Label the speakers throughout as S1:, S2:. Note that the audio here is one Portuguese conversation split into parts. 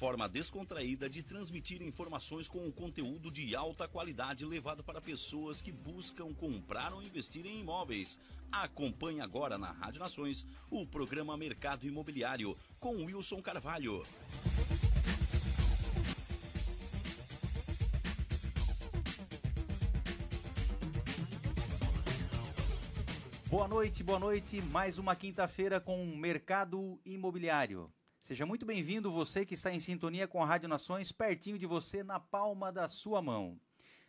S1: Forma descontraída de transmitir informações com um conteúdo de alta qualidade levado para pessoas que buscam comprar ou investir em imóveis. Acompanhe agora na Rádio Nações o programa Mercado Imobiliário com Wilson Carvalho.
S2: Boa noite, boa noite. Mais uma quinta-feira com o Mercado Imobiliário. Seja muito bem-vindo você que está em sintonia com a Rádio Nações, pertinho de você, na palma da sua mão.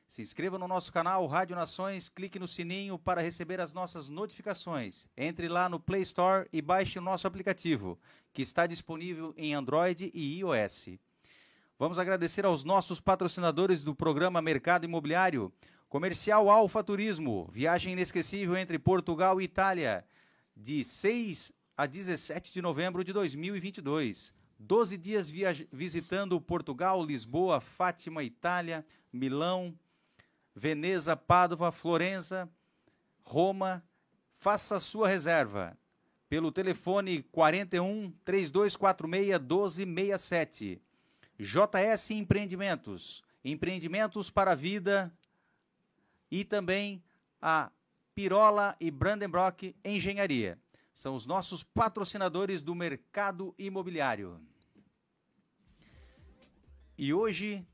S2: Se inscreva no nosso canal Rádio Nações, clique no sininho para receber as nossas notificações. Entre lá no Play Store e baixe o nosso aplicativo, que está disponível em Android e iOS. Vamos agradecer aos nossos patrocinadores do programa Mercado Imobiliário. Comercial Alfa Turismo, viagem inesquecível entre Portugal e Itália, de 6 a 17 de novembro de 2022. 12 dias visitando Portugal, Lisboa, Fátima, Itália, Milão, Veneza, Pádua, Florença, Roma. Faça sua reserva pelo telefone 41 3246 1267. JS Empreendimentos, empreendimentos para a vida e também a Pirola e Brandenbrock Engenharia. São os nossos patrocinadores do mercado imobiliário. E hoje,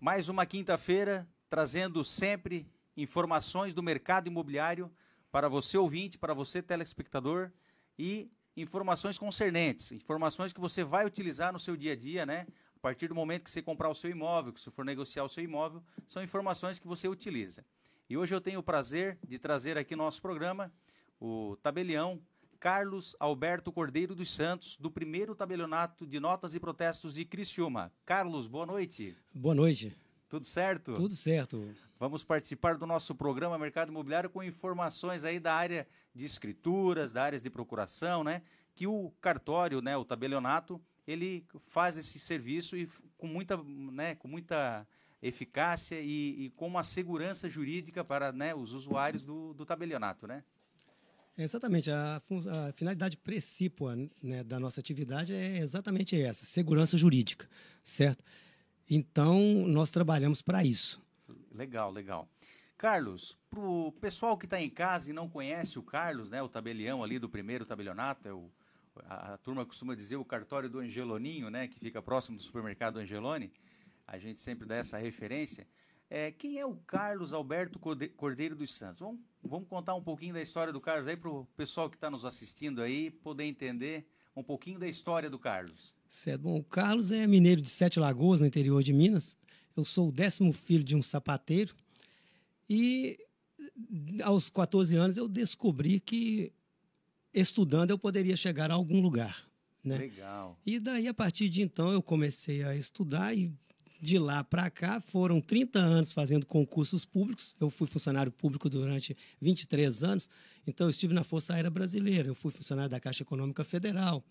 S2: mais uma quinta-feira, trazendo sempre informações do mercado imobiliário para você ouvinte, para você telespectador e informações concernentes, informações que você vai utilizar no seu dia a dia, né? A partir do momento que você comprar o seu imóvel, que você for negociar o seu imóvel, são informações que você utiliza. E hoje eu tenho o prazer de trazer aqui no nosso programa o tabelião Carlos Alberto Cordeiro dos Santos, do primeiro tabelionato de notas e protestos de Criciúma. Carlos, boa noite.
S3: Boa noite.
S2: Tudo certo?
S3: Tudo certo.
S2: Vamos participar do nosso programa Mercado Imobiliário com informações aí da área de escrituras, da área de procuração, né? Que o cartório, né, o tabelionato, ele faz esse serviço e com muita, né, com muita eficácia e, e com uma segurança jurídica para né, os usuários do, do tabelionato, né?
S3: É, exatamente. A, a, finalidade principal né, da nossa atividade é exatamente essa: segurança jurídica, certo? Então, nós trabalhamos para isso.
S2: Legal, legal. Carlos, para o pessoal que está em casa e não conhece o Carlos, né, o tabelião ali do primeiro tabelionato, é o, a, a, turma costuma dizer o cartório do Angeloninho, né, que fica próximo do supermercado Angelone, a gente sempre dá essa referência. É, quem é o Carlos Alberto Cordeiro dos Santos? Vamos, vamos contar um pouquinho da história do Carlos aí para o pessoal que está nos assistindo aí poder entender um pouquinho da história do Carlos.
S3: Certo. Bom, o Carlos é mineiro de Sete Lagoas, no interior de Minas. Eu sou o décimo filho de um sapateiro. E aos 14 anos eu descobri que estudando eu poderia chegar a algum lugar. Né?
S2: Legal.
S3: E daí, a partir de então, eu comecei a estudar e de lá para cá foram 30 anos fazendo concursos públicos. Eu fui funcionário público durante 23 anos, então eu estive na Força Aérea Brasileira, eu fui funcionário da Caixa Econômica Federal.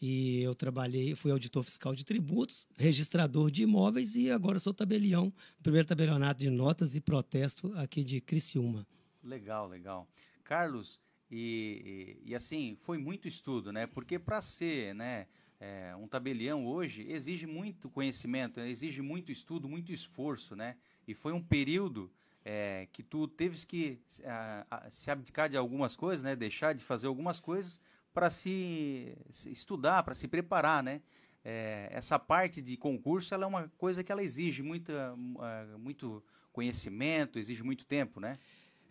S3: E eu trabalhei, fui auditor fiscal de tributos, registrador de imóveis e agora sou tabelião, primeiro tabelionato de notas e protesto aqui de Criciúma.
S2: Legal, legal. Carlos, e, e, e assim, foi muito estudo, né? Porque para ser, né, é, um tabelião hoje exige muito conhecimento, exige muito estudo, muito esforço, né? E foi um período é, que tu teves que a, a, se abdicar de algumas coisas, né? Deixar de fazer algumas coisas para se, se, estudar, para se preparar, né? É, essa parte de concurso ela é uma coisa que ela exige muita, muito conhecimento, exige muito tempo, né?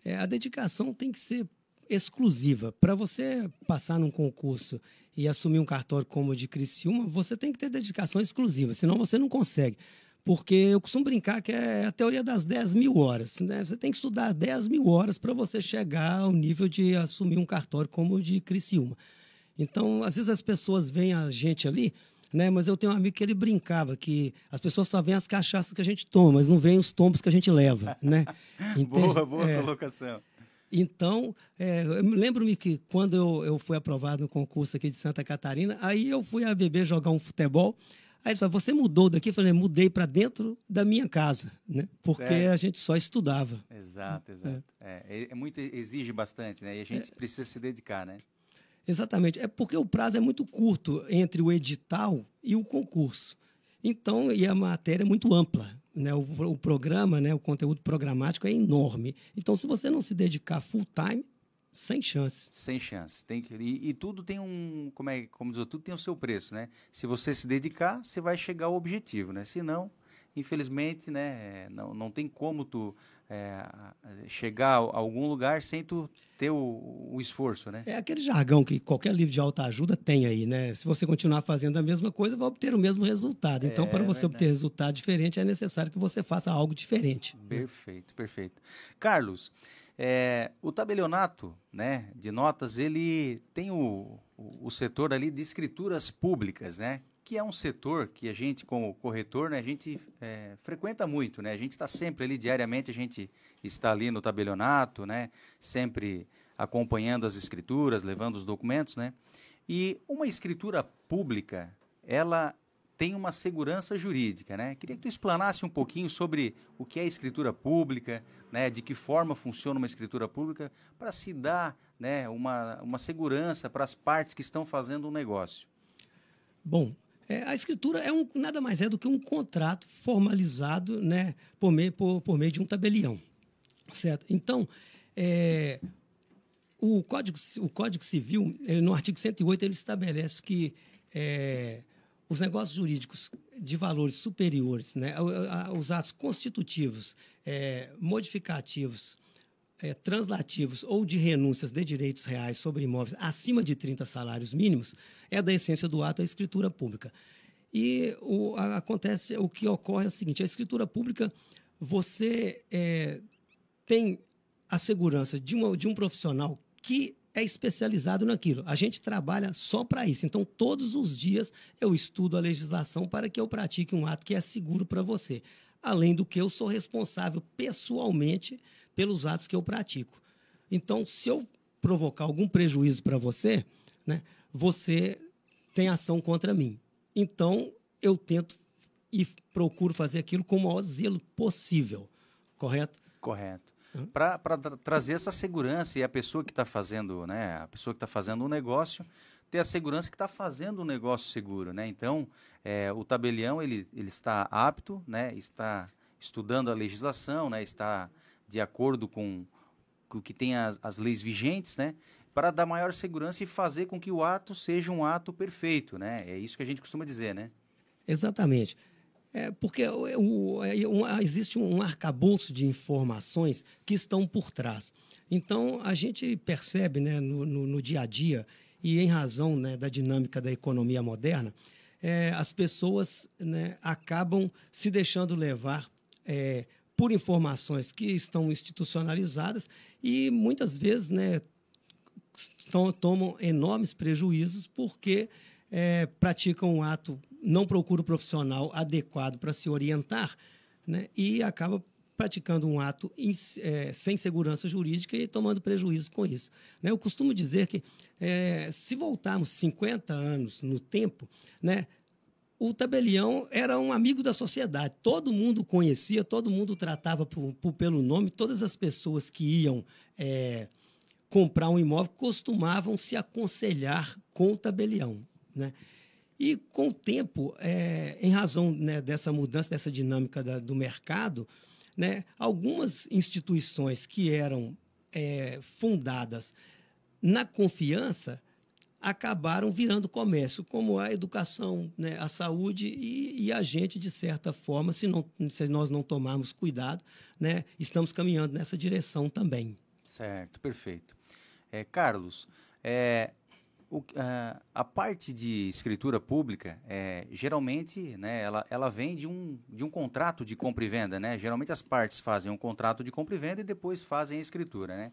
S3: É, a dedicação tem que ser exclusiva. Para você passar num concurso e assumir um cartório como o de Criciúma, você tem que ter dedicação exclusiva, senão você não consegue. Porque eu costumo brincar que é a teoria das 10 mil horas. Né? Você tem que estudar 10 mil horas para você chegar ao nível de assumir um cartório como o de Criciúma. Então, às vezes as pessoas veem a gente ali, né? Mas eu tenho um amigo que ele brincava que as pessoas só veem as cachaças que a gente toma, mas não veem os tombos que a gente leva, né?
S2: boa, boa é. colocação.
S3: Então, é, lembro-me que quando eu, eu fui aprovado no concurso aqui de Santa Catarina, aí eu fui a beber jogar um futebol. Aí ele falou, você mudou daqui? Eu falei, mudei para dentro da minha casa, né? Porque certo. a gente só estudava.
S2: Exato, exato. É. É, é muito, exige bastante, né? E a gente é. precisa se dedicar, né?
S3: Exatamente. É porque o prazo é muito curto entre o edital e o concurso. Então, e a matéria é muito ampla né, o, o, programa, né, o conteúdo programático é enorme. Então, se você não se dedicar full time, sem chance.
S2: Sem chance. Tem que, e, e, tudo tem um, como é, como diz, tudo tem o seu preço, né? Se você se dedicar, você vai chegar ao objetivo, né? Se não, infelizmente, né, não, não tem como tu é, chegar a algum lugar sem tu ter o, o, esforço, né?
S3: É aquele jargão que qualquer livro de alta ajuda tem aí, né? Se você continuar fazendo a mesma coisa, vai obter o mesmo resultado. Então, é, para você verdade. obter resultado diferente, é necessário que você faça algo diferente.
S2: Perfeito, perfeito. Carlos, é, o tabelionato né, de notas, ele tem o, o, o setor ali de escrituras públicas, né? Que é um setor que a gente, como corretor, né, a gente é, frequenta muito, né? A gente está sempre ali, diariamente, a gente está ali no tabelionato, né? Sempre acompanhando as escrituras, levando os documentos, né? E uma escritura pública, ela tem uma segurança jurídica, né? Queria que tu explanasse um pouquinho sobre o que é escritura pública, né? De que forma funciona uma escritura pública para se dar, né? Uma, uma segurança para as partes que estão fazendo um negócio.
S3: Bom, é, a escritura é um, nada mais é do que um contrato formalizado né, por, meio, por, por meio de um tabelião. Certo? Então, é, o, Código, o Código Civil, ele, no artigo 108, ele estabelece que é, os negócios jurídicos de valores superiores, né, os atos constitutivos, é, modificativos, é, translativos ou de renúncias de direitos reais sobre imóveis acima de 30 salários mínimos, é da essência do ato a escritura pública. E o, a, acontece, o que ocorre é o seguinte: a escritura pública, você é, tem a segurança de, uma, de um profissional que é especializado naquilo. A gente trabalha só para isso. Então, todos os dias eu estudo a legislação para que eu pratique um ato que é seguro para você. Além do que eu sou responsável pessoalmente pelos atos que eu pratico. Então, se eu provocar algum prejuízo para você, né, você tem ação contra mim. Então, eu tento e procuro fazer aquilo com o maior zelo possível. Correto?
S2: Correto. para tra trazer essa segurança e a pessoa que está fazendo, né, a pessoa que está fazendo um negócio ter a segurança que está fazendo um negócio seguro, né? Então, é, o tabelião ele, ele está apto, né? Está estudando a legislação, né? Está de acordo com, com o que tem as, as leis vigentes, né? Para dar maior segurança e fazer com que o ato seja um ato perfeito, né? É isso que a gente costuma dizer, né?
S3: Exatamente. É porque o, o, é, existe um arcabouço de informações que estão por trás. Então, a gente percebe né, no, no, no dia a dia e em razão né, da dinâmica da economia moderna, é, as pessoas né, acabam se deixando levar é, por informações que estão institucionalizadas e muitas vezes né, tomam enormes prejuízos porque é, praticam um ato, não procuram o profissional adequado para se orientar né, e acaba praticando um ato in, é, sem segurança jurídica e tomando prejuízo com isso. Né? Eu costumo dizer que, é, se voltarmos 50 anos no tempo, né, o tabelião era um amigo da sociedade. Todo mundo conhecia, todo mundo tratava por, por, pelo nome, todas as pessoas que iam é, comprar um imóvel costumavam se aconselhar com o tabelião. Né? E com o tempo, é, em razão né, dessa mudança, dessa dinâmica da, do mercado, né? Algumas instituições que eram é, fundadas na confiança acabaram virando comércio, como a educação, né, a saúde e, e, a gente, de certa forma, se, não, se nós não tomarmos cuidado, né, estamos caminhando nessa direção também.
S2: Certo, perfeito. É, Carlos, é, o, a, a, parte de escritura pública, é, geralmente, né, ela, ela vem de um, de um contrato de compra e venda, né? Geralmente as partes fazem um contrato de compra e venda e depois fazem a escritura, né?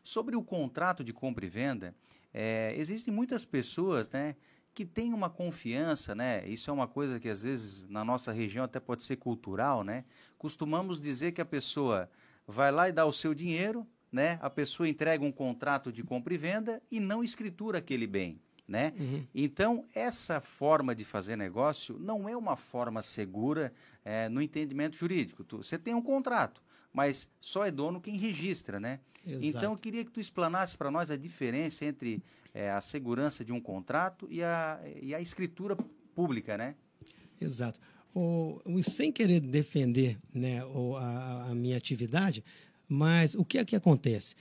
S2: Sobre o contrato de compra e venda, é, existem muitas pessoas, né, que têm uma confiança, né? Isso é uma coisa que às vezes na nossa região até pode ser cultural, né? Costumamos dizer que a pessoa vai lá e dá o seu dinheiro, né? A pessoa entrega um contrato de compra e venda e não escritura aquele bem, né? Uhum. Então, essa forma de fazer negócio não é uma forma segura é, no entendimento jurídico. Tu, você tem um contrato, mas só é dono quem registra, né? Exato. Então, eu queria que tu explanasse para nós a diferença entre é, a segurança de um contrato e a, e a escritura pública, né?
S3: Exato. O, sem querer defender né, o, a, a minha atividade, mas o que é que acontece?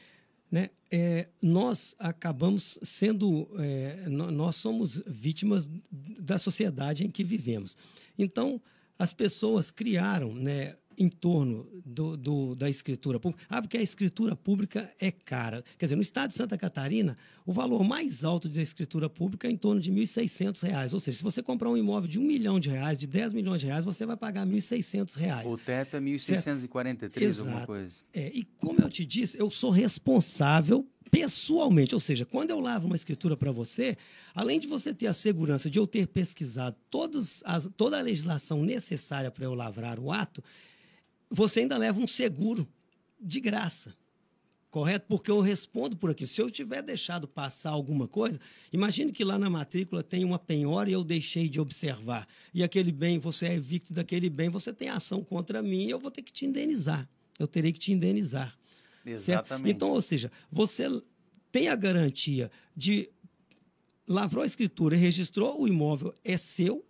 S3: Né? É, nós acabamos sendo, é, nós somos vítimas da sociedade em que vivemos. Então, as pessoas criaram né, em torno do, do, da escritura pública. Ah, porque a escritura pública é cara. Quer dizer, no estado de Santa Catarina, o valor mais alto da escritura pública é em torno de R$ 1.600. Ou seja, se você comprar um imóvel de um milhão de reais, de 10 milhões de reais, você vai pagar R$ 1.600.
S2: O teto é 1.643, alguma coisa.
S3: É, e como eu te disse, eu sou responsável pessoalmente. Ou seja, quando eu lavo uma escritura para você, além de você ter a segurança de eu ter pesquisado todas as, toda a legislação necessária para eu lavrar o ato, você ainda leva um seguro de graça. Correto? Porque eu respondo por aqui. Se eu tiver deixado passar alguma coisa, imagine que lá na matrícula tem uma penhora e eu deixei de observar. E aquele bem, você é evicto daquele bem, você tem ação contra mim e eu vou ter que te indenizar. Eu terei que te indenizar.
S2: Exatamente.
S3: Certo? Então, ou seja, você tem a garantia de lavrou a escritura e registrou o imóvel, é seu,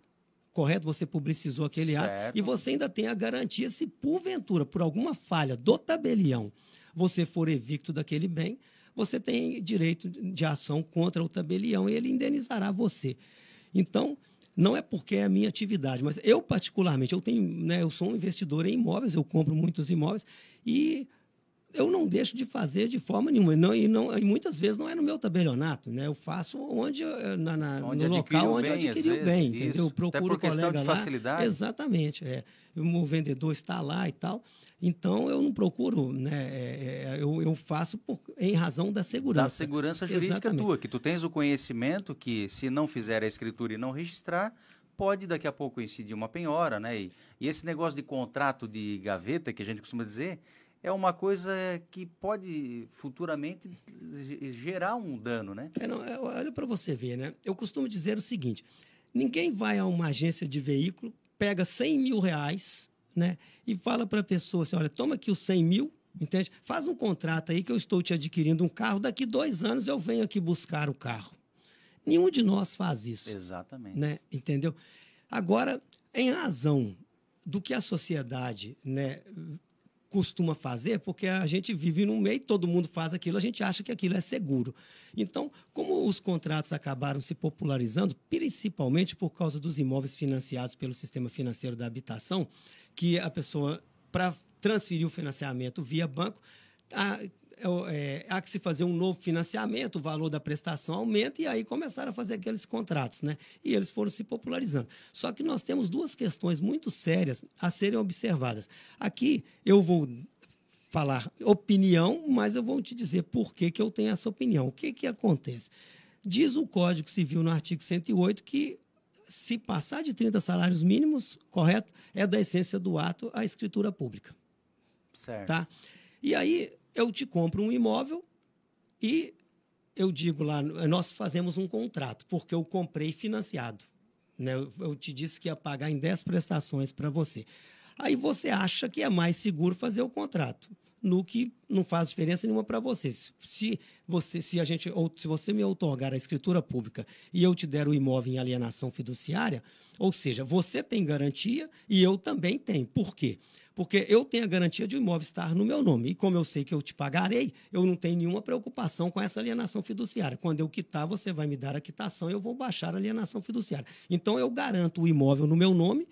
S3: correto? Você publicizou aquele certo. ato e você ainda tem a garantia se porventura, por alguma falha do tabelião, você for evicto daquele bem, você tem direito de ação contra o tabelião e ele indenizará você. Então, não é porque é a minha atividade, mas eu particularmente, eu tenho, né, eu sou um investidor em imóveis, eu compro muitos imóveis e eu não deixo de fazer de forma nenhuma. Não, e, não, e muitas vezes não é no meu tabelionato, né? Eu faço onde, na, na onde no local onde eu adquiri o bem, entendeu? Isso. Eu procuro
S2: Até por
S3: o colega
S2: de
S3: lá.
S2: Facilidade.
S3: Exatamente. É. O vendedor está lá e tal. Então eu não procuro, né? É, é, eu, eu faço por, em razão da segurança. Da
S2: segurança jurídica Exatamente. tua, que tu tens o conhecimento que se não fizer a escritura e não registrar, pode daqui a pouco incidir uma penhora, né? E, e esse negócio de contrato de gaveta que a gente costuma dizer, é uma coisa que pode futuramente gerar um dano, né?
S3: É, não, é, olha para você ver, né? Eu costumo dizer o seguinte: ninguém vai a uma agência de veículo, pega 100 mil reais, né? E fala para a pessoa assim: olha, toma aqui os 100 mil, Entende? Faz um contrato aí que eu estou te adquirindo um carro, daqui dois anos eu venho aqui buscar o carro. Nenhum de nós faz isso.
S2: Exatamente.
S3: Né? Entendeu? Agora, em razão do que a sociedade né, costuma fazer, porque a gente vive num meio, todo mundo faz aquilo, a gente acha que aquilo é seguro. Então, como os contratos acabaram se popularizando, principalmente por causa dos imóveis financiados pelo sistema financeiro da habitação, que a pessoa, para transferir o financiamento via banco, a, é, há que se fazer um novo financiamento, o valor da prestação aumenta, e aí começaram a fazer aqueles contratos, né? E eles foram se popularizando. Só que nós temos duas questões muito sérias a serem observadas. Aqui eu vou falar opinião, mas eu vou te dizer por que, que eu tenho essa opinião. O que, que acontece? Diz o Código Civil no artigo 108 que se passar de 30 salários mínimos, correto, é da essência do ato a escritura pública.
S2: Certo.
S3: Tá? E aí eu te compro um imóvel e eu digo lá, nós fazemos um contrato, porque eu comprei financiado. Né? Eu te disse que ia pagar em 10 prestações para você. Aí você acha que é mais seguro fazer o contrato, no que não faz diferença nenhuma para você. Se você, se a gente, ou se você me otorgar a escritura pública e eu te der o imóvel em alienação fiduciária, ou seja, você tem garantia e eu também tenho. Por quê? Porque eu tenho a garantia de o imóvel estar no meu nome. E como eu sei que eu te pagarei, eu não tenho nenhuma preocupação com essa alienação fiduciária. Quando eu quitar, você vai me dar a quitação e eu vou baixar a alienação fiduciária. Então eu garanto o imóvel no meu nome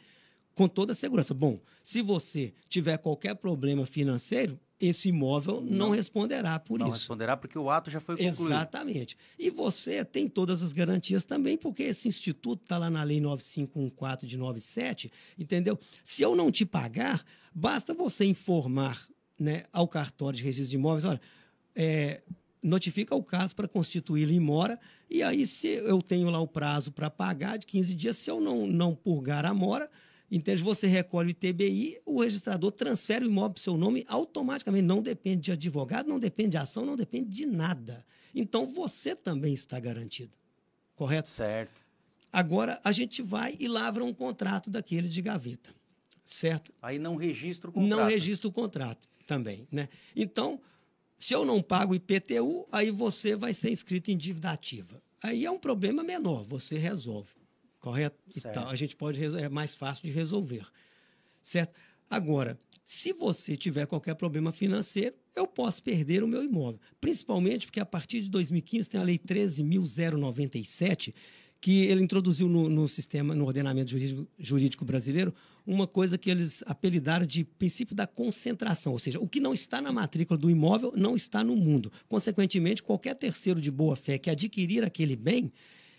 S3: com toda a segurança. Bom, se você tiver qualquer problema financeiro, esse imóvel não, não responderá por
S2: não
S3: isso.
S2: Não responderá porque o ato já foi concluído.
S3: Exatamente. E você tem todas as garantias também, porque esse instituto está lá na Lei 9514 de 97, entendeu? Se eu não te pagar, basta você informar né, ao cartório de registro de imóveis, olha, é, notifica o caso para constituí-lo em mora, e aí se eu tenho lá o prazo para pagar de 15 dias, se eu não, não purgar a mora, Entende? Você recolhe o ITBI, o registrador transfere o imóvel para o seu nome automaticamente. Não depende de advogado, não depende de ação, não depende de nada. Então você também está garantido. Correto?
S2: Certo.
S3: Agora a gente vai e lavra um contrato daquele de gaveta. Certo?
S2: Aí não registra o contrato.
S3: Não registra o contrato também. Né? Então, se eu não pago o IPTU, aí você vai ser inscrito em dívida ativa. Aí é um problema menor, você resolve correto? Então, a gente pode é mais fácil de resolver, certo? Agora, se você tiver qualquer problema financeiro, eu posso perder o meu imóvel, principalmente porque a partir de 2015 tem a lei 13.097 que ele introduziu no, no, sistema, no ordenamento jurídico, jurídico, brasileiro, uma coisa que eles apelidaram de princípio da concentração, ou seja, o que não está na matrícula do imóvel não está no mundo. Consequentemente, qualquer terceiro de boa fé que adquirir aquele bem,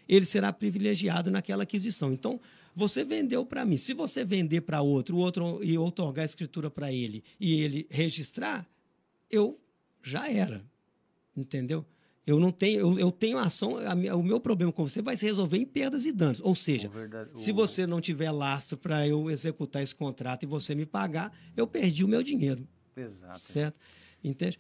S3: ele será privilegiado naquela aquisição. Então, você vendeu para mim. Se você vender para outro, outro e outorgar a escritura para ele e ele registrar, eu já era. Entendeu? Eu não tenho, eu, eu tenho ação, o meu problema com você vai se resolver em perdas e danos. Ou seja, verdade, o... se você não tiver lastro para eu executar esse contrato e você me pagar, eu perdi o meu dinheiro.
S2: Exato.
S3: Certo? Entende?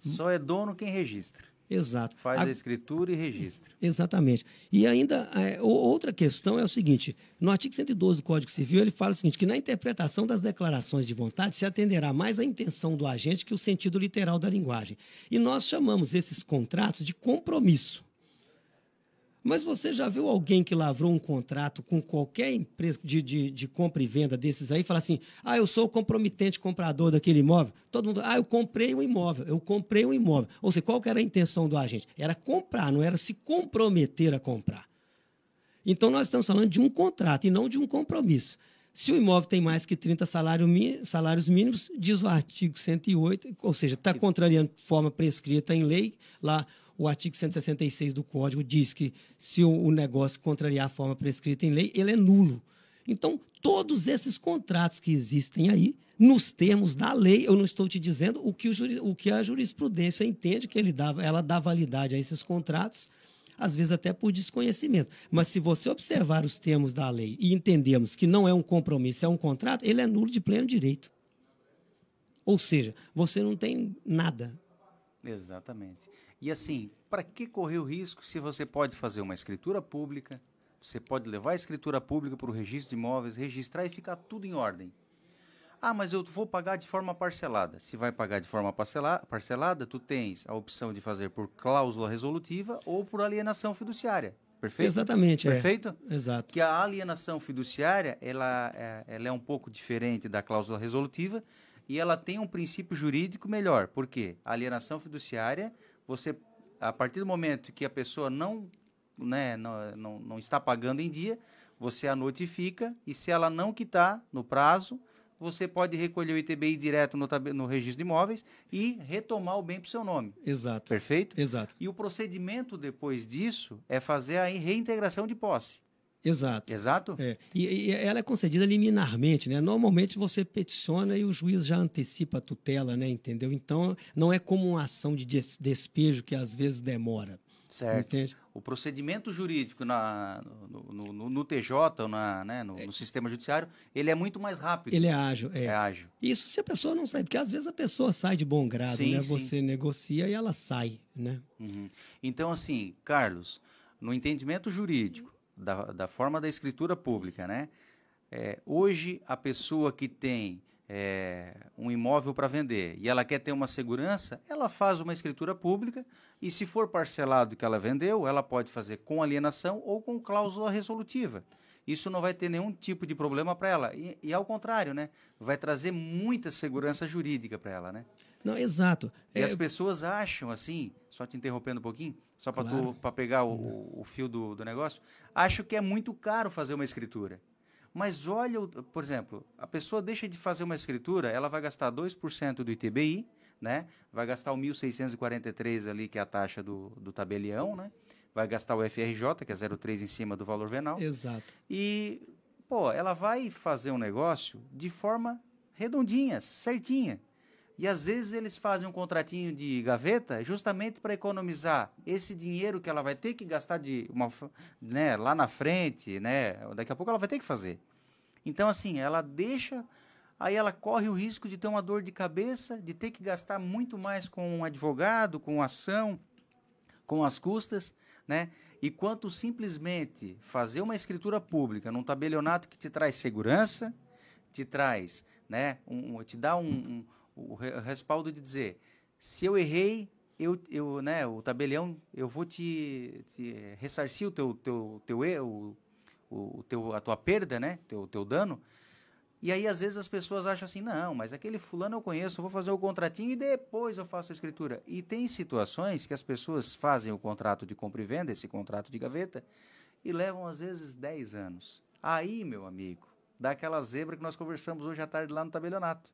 S2: Só é dono quem registra.
S3: Exato.
S2: Faz a, a escritura e registra.
S3: Exatamente. E ainda, é, outra questão é o seguinte: no artigo 112 do Código Civil, ele fala o seguinte: que na interpretação das declarações de vontade se atenderá mais à intenção do agente que o sentido literal da linguagem. E nós chamamos esses contratos de compromisso. Mas você já viu alguém que lavrou um contrato com qualquer empresa de, de, de, compra e venda desses aí e fala assim: ah, eu sou o comprometente comprador daquele imóvel? Todo mundo, ah, eu comprei um imóvel, eu comprei um imóvel. Ou seja, qual era a intenção do agente? Era comprar, não era se comprometer a comprar. Então nós estamos falando de um contrato e não de um compromisso. Se o imóvel tem mais que 30 salários mínimos, diz o artigo 108, ou seja, está contrariando forma prescrita em lei, lá o artigo 166 do Código diz que se o, negócio contrariar a forma prescrita em lei, ele é nulo. Então, todos esses contratos que existem aí, nos termos da lei, eu não estou te dizendo o que, o, o que a jurisprudência entende que ele dá, ela dá validade a esses contratos, às vezes até por desconhecimento. Mas se você observar os termos da lei e entendermos que não é um compromisso, é um contrato, ele é nulo de pleno direito. Ou seja, você não tem nada.
S2: Exatamente. E assim, para que correr o risco se você pode fazer uma escritura pública, você pode levar a escritura pública para o registro de imóveis, registrar e ficar tudo em ordem. Ah, mas eu vou pagar de forma parcelada. Se vai pagar de forma parcela- parcelada, tu tens a opção de fazer por cláusula resolutiva ou por alienação fiduciária. Perfeito?
S3: Exatamente, é.
S2: Perfeito?
S3: Exato.
S2: Que a alienação fiduciária, ela é, ela é um pouco diferente da cláusula resolutiva e ela tem um princípio jurídico melhor. Por quê? A alienação fiduciária, você, a partir do momento que a pessoa não, né, não, não, não está pagando em dia, você a notifica e se ela não quitar no prazo, você pode recolher o ITBI direto no, no registro de imóveis e retomar o bem para o seu nome.
S3: Exato.
S2: Perfeito?
S3: Exato.
S2: E o procedimento depois disso é fazer a reintegração de posse.
S3: Exato.
S2: Exato?
S3: É, e, e ela é concedida liminarmente, né? Normalmente você peticiona e o juiz já antecipa a tutela, né? Entendeu? Então não é como uma ação de des- despejo que às vezes demora.
S2: Certo.
S3: Entende?
S2: O procedimento jurídico na, no, no- no- no TJ, na, né, no, no sistema judiciário, ele é muito mais rápido.
S3: Ele é ágil. É.
S2: é ágil.
S3: Isso se a pessoa não sai, porque às vezes a pessoa sai de bom grado,
S2: Sim,
S3: né?
S2: sim.
S3: Você negocia e ela sai, né?
S2: Uhum. Então, assim, Carlos, no entendimento jurídico da, da forma da escritura pública, né? é, hoje a pessoa que tem é, um imóvel para vender e ela quer ter uma segurança, ela faz uma escritura pública e se for parcelado que ela vendeu, ela pode fazer com alienação ou com cláusula resolutiva. Isso não vai ter nenhum tipo de problema para ela. E, e ao contrário, né? Vai trazer muita segurança jurídica para ela, né?
S3: Não, exato.
S2: E
S3: É,
S2: as pessoas acham assim, só te interrompendo um pouquinho, só para
S3: Claro.
S2: pegar o, o fio do, do negócio, acham que é muito caro fazer uma escritura. Mas olha, por exemplo, a pessoa deixa de fazer uma escritura, ela vai gastar 2% do ITBI, né? Vai gastar o 1.643 ali, que é a taxa do, do tabelião, né? Vai gastar o FRJ, que é 0,3 em cima do valor venal.
S3: Exato.
S2: E, pô, ela vai fazer um negócio de forma redondinha, certinha. E às vezes eles fazem um contratinho de gaveta justamente para economizar esse dinheiro que ela vai ter que gastar de uma, né, lá na frente, né? Daqui a pouco ela vai ter que fazer. Então, assim, ela deixa, aí ela corre o risco de ter uma dor de cabeça, de ter que gastar muito mais com um advogado, com ação, com as custas, né? E quanto simplesmente fazer uma escritura pública num tabelionato que te traz segurança, te traz, né, um- te dá um, um- o re- respaldo de dizer, se eu errei, eu, eu, né, o tabelião, eu vou te, te ressarcir o teu, teu, teu erro, o, o teu, a tua perda, né, teu, teu dano. E aí, às vezes, as pessoas acham assim, não, mas aquele fulano eu conheço, eu vou fazer o contratinho e depois eu faço a escritura. E tem situações que as pessoas fazem o contrato de compra e venda, esse contrato de gaveta, e levam, às vezes, 10 anos. Aí, meu amigo, dá aquela zebra que nós conversamos hoje à tarde lá no tabelionato.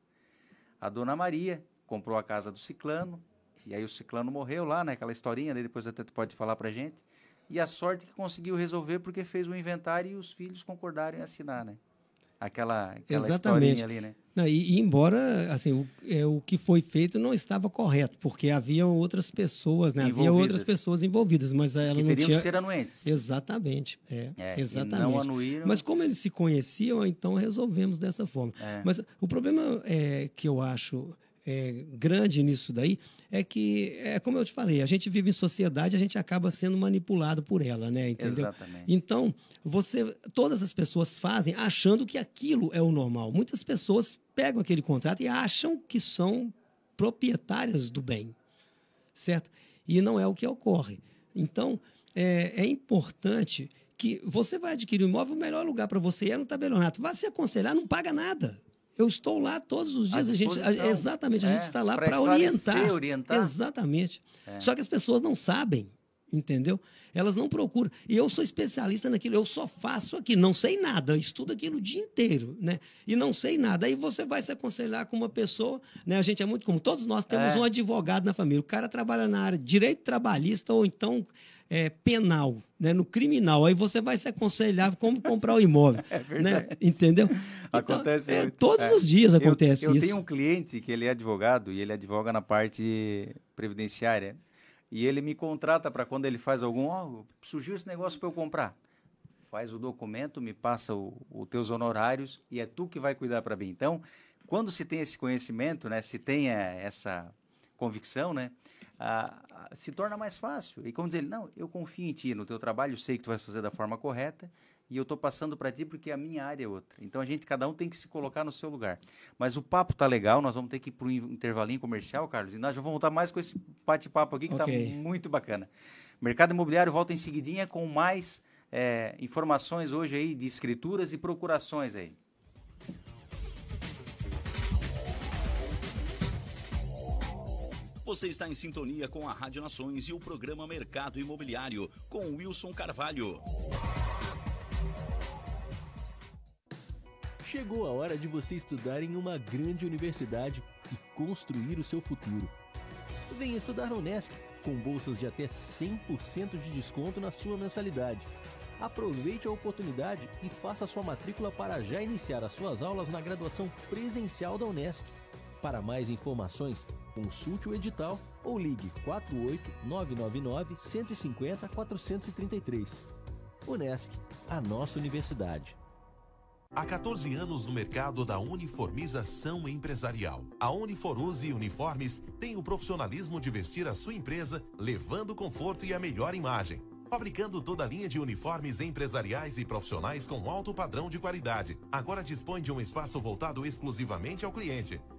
S2: A dona Maria comprou a casa do Ciclano, e aí o Ciclano morreu lá, né? Aquela historinha, depois até tu pode falar pra gente. E a sorte que conseguiu resolver porque fez o inventário e os filhos concordaram em assinar, né? Aquela, aquela
S3: Exatamente.
S2: ali, né?
S3: Não, e, e embora assim, o, é, o que foi feito não estava correto, porque havia outras pessoas, né? Havia outras pessoas envolvidas, mas ela
S2: Que
S3: não
S2: teriam
S3: tinha.
S2: que ser anuentes.
S3: Exatamente, é,
S2: É,
S3: exatamente.
S2: não anuíram.
S3: Mas como eles se conheciam, então resolvemos dessa forma.
S2: É.
S3: Mas o problema é, que eu acho é, grande nisso daí é que, é como eu te falei, a gente vive em sociedade, a gente acaba sendo manipulado por ela, né? Entendeu?
S2: Exatamente.
S3: Então, você, todas as pessoas fazem achando que aquilo é o normal. Muitas pessoas pegam aquele contrato e acham que são proprietárias do bem, certo? E não é o que ocorre. Então, é, é importante que você vai adquirir um imóvel, o melhor lugar para você é no tabelionato. Vá se aconselhar, não paga nada. Eu estou lá todos os dias. A gente, a- exatamente, a
S2: É,
S3: gente está lá para orientar.
S2: orientar. É.
S3: Exatamente. Só que as pessoas não sabem, entendeu? Elas não procuram. E eu sou especialista naquilo, eu só faço aquilo, não sei nada, estudo aquilo o dia inteiro, né? E não sei nada. Aí você vai se aconselhar com uma pessoa, né? A gente é muito comum, todos nós temos
S2: É.
S3: um advogado na família. O cara trabalha na área de direito trabalhista ou então é, penal, né? No criminal. Aí você vai se aconselhar como comprar o imóvel,
S2: É verdade.
S3: né? Entendeu?
S2: Acontece
S3: é,
S2: muito.
S3: todos
S2: É.
S3: os dias
S2: Eu-
S3: acontece
S2: eu,
S3: isso.
S2: tenho um cliente que ele é advogado e ele advoga na parte previdenciária. E ele me contrata para quando ele faz algum, ó, surgiu esse negócio para eu comprar. Faz o documento, me passa os teus honorários e é tu que vai cuidar para mim. Então, quando se tem esse conhecimento, né, se tem eh, essa convicção, né, ah, se torna mais fácil. E como dizer, ele, não, eu confio em ti, no teu trabalho, eu sei que tu vais fazer da forma correta e eu estou passando para ti porque a minha área é outra. Então a gente, cada um tem que se colocar no seu lugar. Mas o papo tá legal, nós vamos ter que ir para um intervalinho comercial, Carlos, e nós já vamos voltar mais com esse bate-papo aqui que está
S3: Ok.
S2: muito bacana. Mercado imobiliário volta em seguidinha com mais é, informações hoje aí de escrituras e procurações aí.
S1: Você está em sintonia com a Rádio Nações e o programa Mercado Imobiliário com Wilson Carvalho.
S4: Chegou a hora de você estudar em uma grande universidade e construir o seu futuro. Venha estudar na Unesc, com bolsas de até 100% de desconto na sua mensalidade. Aproveite a oportunidade e faça sua matrícula para já iniciar as suas aulas na graduação presencial da Unesc. Para mais informações, consulte o edital ou ligue 48 999 150 433. Unesc, a nossa universidade.
S5: Há 14 anos no mercado da uniformização empresarial. A Uniforuse Uniformes tem o profissionalismo de vestir a sua empresa, levando conforto e a melhor imagem. Fabricando toda a linha de uniformes empresariais e profissionais com alto padrão de qualidade. Agora dispõe de um espaço voltado exclusivamente ao cliente.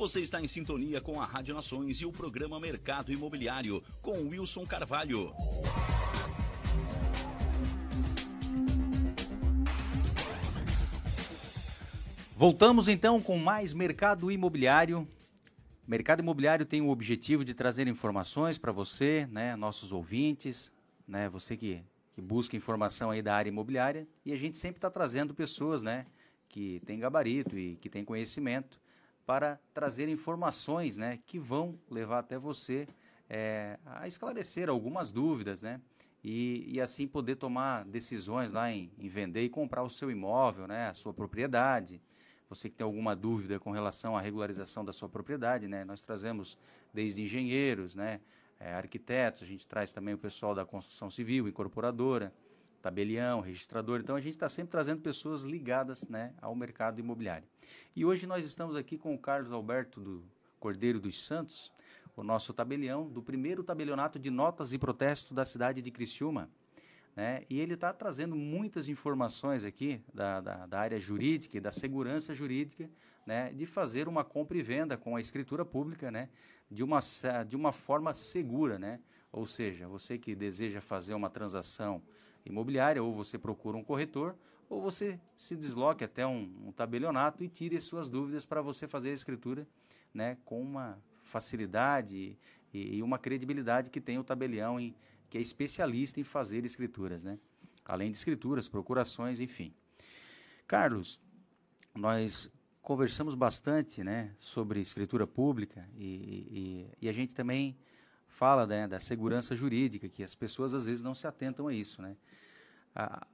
S1: Você está em sintonia com a Rádio Nações e o programa Mercado Imobiliário com Wilson Carvalho.
S2: Voltamos então com mais mercado imobiliário. Mercado imobiliário tem o objetivo de trazer informações para você, né, nossos ouvintes, né, você que, que busca informação aí da área imobiliária. E a gente sempre está trazendo pessoas, né, que têm gabarito e que têm conhecimento para trazer informações, né, que vão levar até você é, a esclarecer algumas dúvidas, né, e, e assim poder tomar decisões lá em, em vender e comprar o seu imóvel, né, a sua propriedade. Você que tem alguma dúvida com relação à regularização da sua propriedade, né, nós trazemos desde engenheiros, né, é, arquitetos, a gente traz também o pessoal da construção civil, incorporadora, tabelião, registrador. Então a gente está sempre trazendo pessoas ligadas né, ao mercado imobiliário. E hoje nós estamos aqui com o Carlos Alberto do Cordeiro dos Santos, o nosso tabelião do primeiro tabelionato de notas e protesto da cidade de Criciúma. Né? E ele está trazendo muitas informações aqui da, da, da, área jurídica e da segurança jurídica né? de fazer uma compra e venda com a escritura pública né? de, uma, de uma forma segura. Né? Ou seja, você que deseja fazer uma transação imobiliária, ou você procura um corretor, ou você se desloque até um, um tabelionato e tire as suas dúvidas para você fazer a escritura né, com uma facilidade e, e, uma credibilidade que tem o tabelião em que é especialista em fazer escrituras, né? Além de escrituras, procurações, enfim. Carlos, nós conversamos bastante, né, sobre escritura pública e, e, e a gente também fala né, da segurança jurídica, que as pessoas às vezes não se atentam a isso, né? A,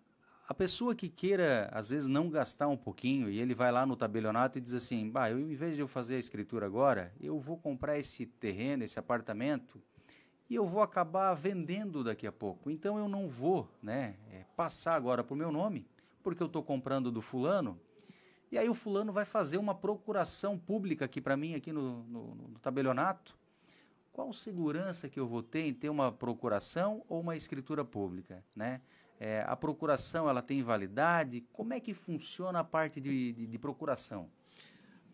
S2: a pessoa que queira, às vezes, não gastar um pouquinho, e ele vai lá no tabelionato e diz assim, bah, eu, em vez de eu fazer a escritura agora, eu vou comprar esse terreno, esse apartamento, e eu vou acabar vendendo daqui a pouco. Então eu não vou né, é, passar agora para o meu nome, porque eu estou comprando do fulano, e aí o fulano vai fazer uma procuração pública aqui para mim, aqui no, no, no tabelionato. Qual segurança que eu vou ter em ter uma procuração ou uma escritura pública, né? É, a procuração ela tem validade? Como é que funciona a parte de, de, de, procuração?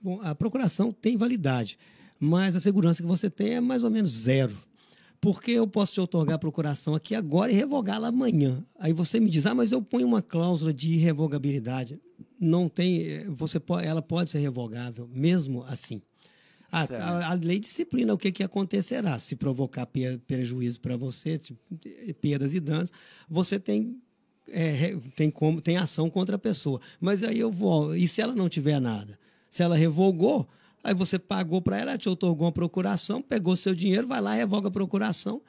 S3: Bom, a procuração tem validade, mas a segurança que você tem é mais ou menos zero. Porque eu posso te otorgar a procuração aqui agora e revogá-la amanhã. Aí você me diz, ah, mas eu ponho uma cláusula de revogabilidade. Não tem, eh, você ela pode ser revogável, mesmo assim. A, a, a, lei disciplina o que, que acontecerá. Se provocar prejuízo para você, tipo, perdas e danos, você tem, é, tem, como, tem ação contra a pessoa. Mas aí eu vou. E se ela não tiver nada? Se ela revogou, aí você pagou para ela, te otorgou uma procuração, pegou seu dinheiro, vai lá, revoga a procuração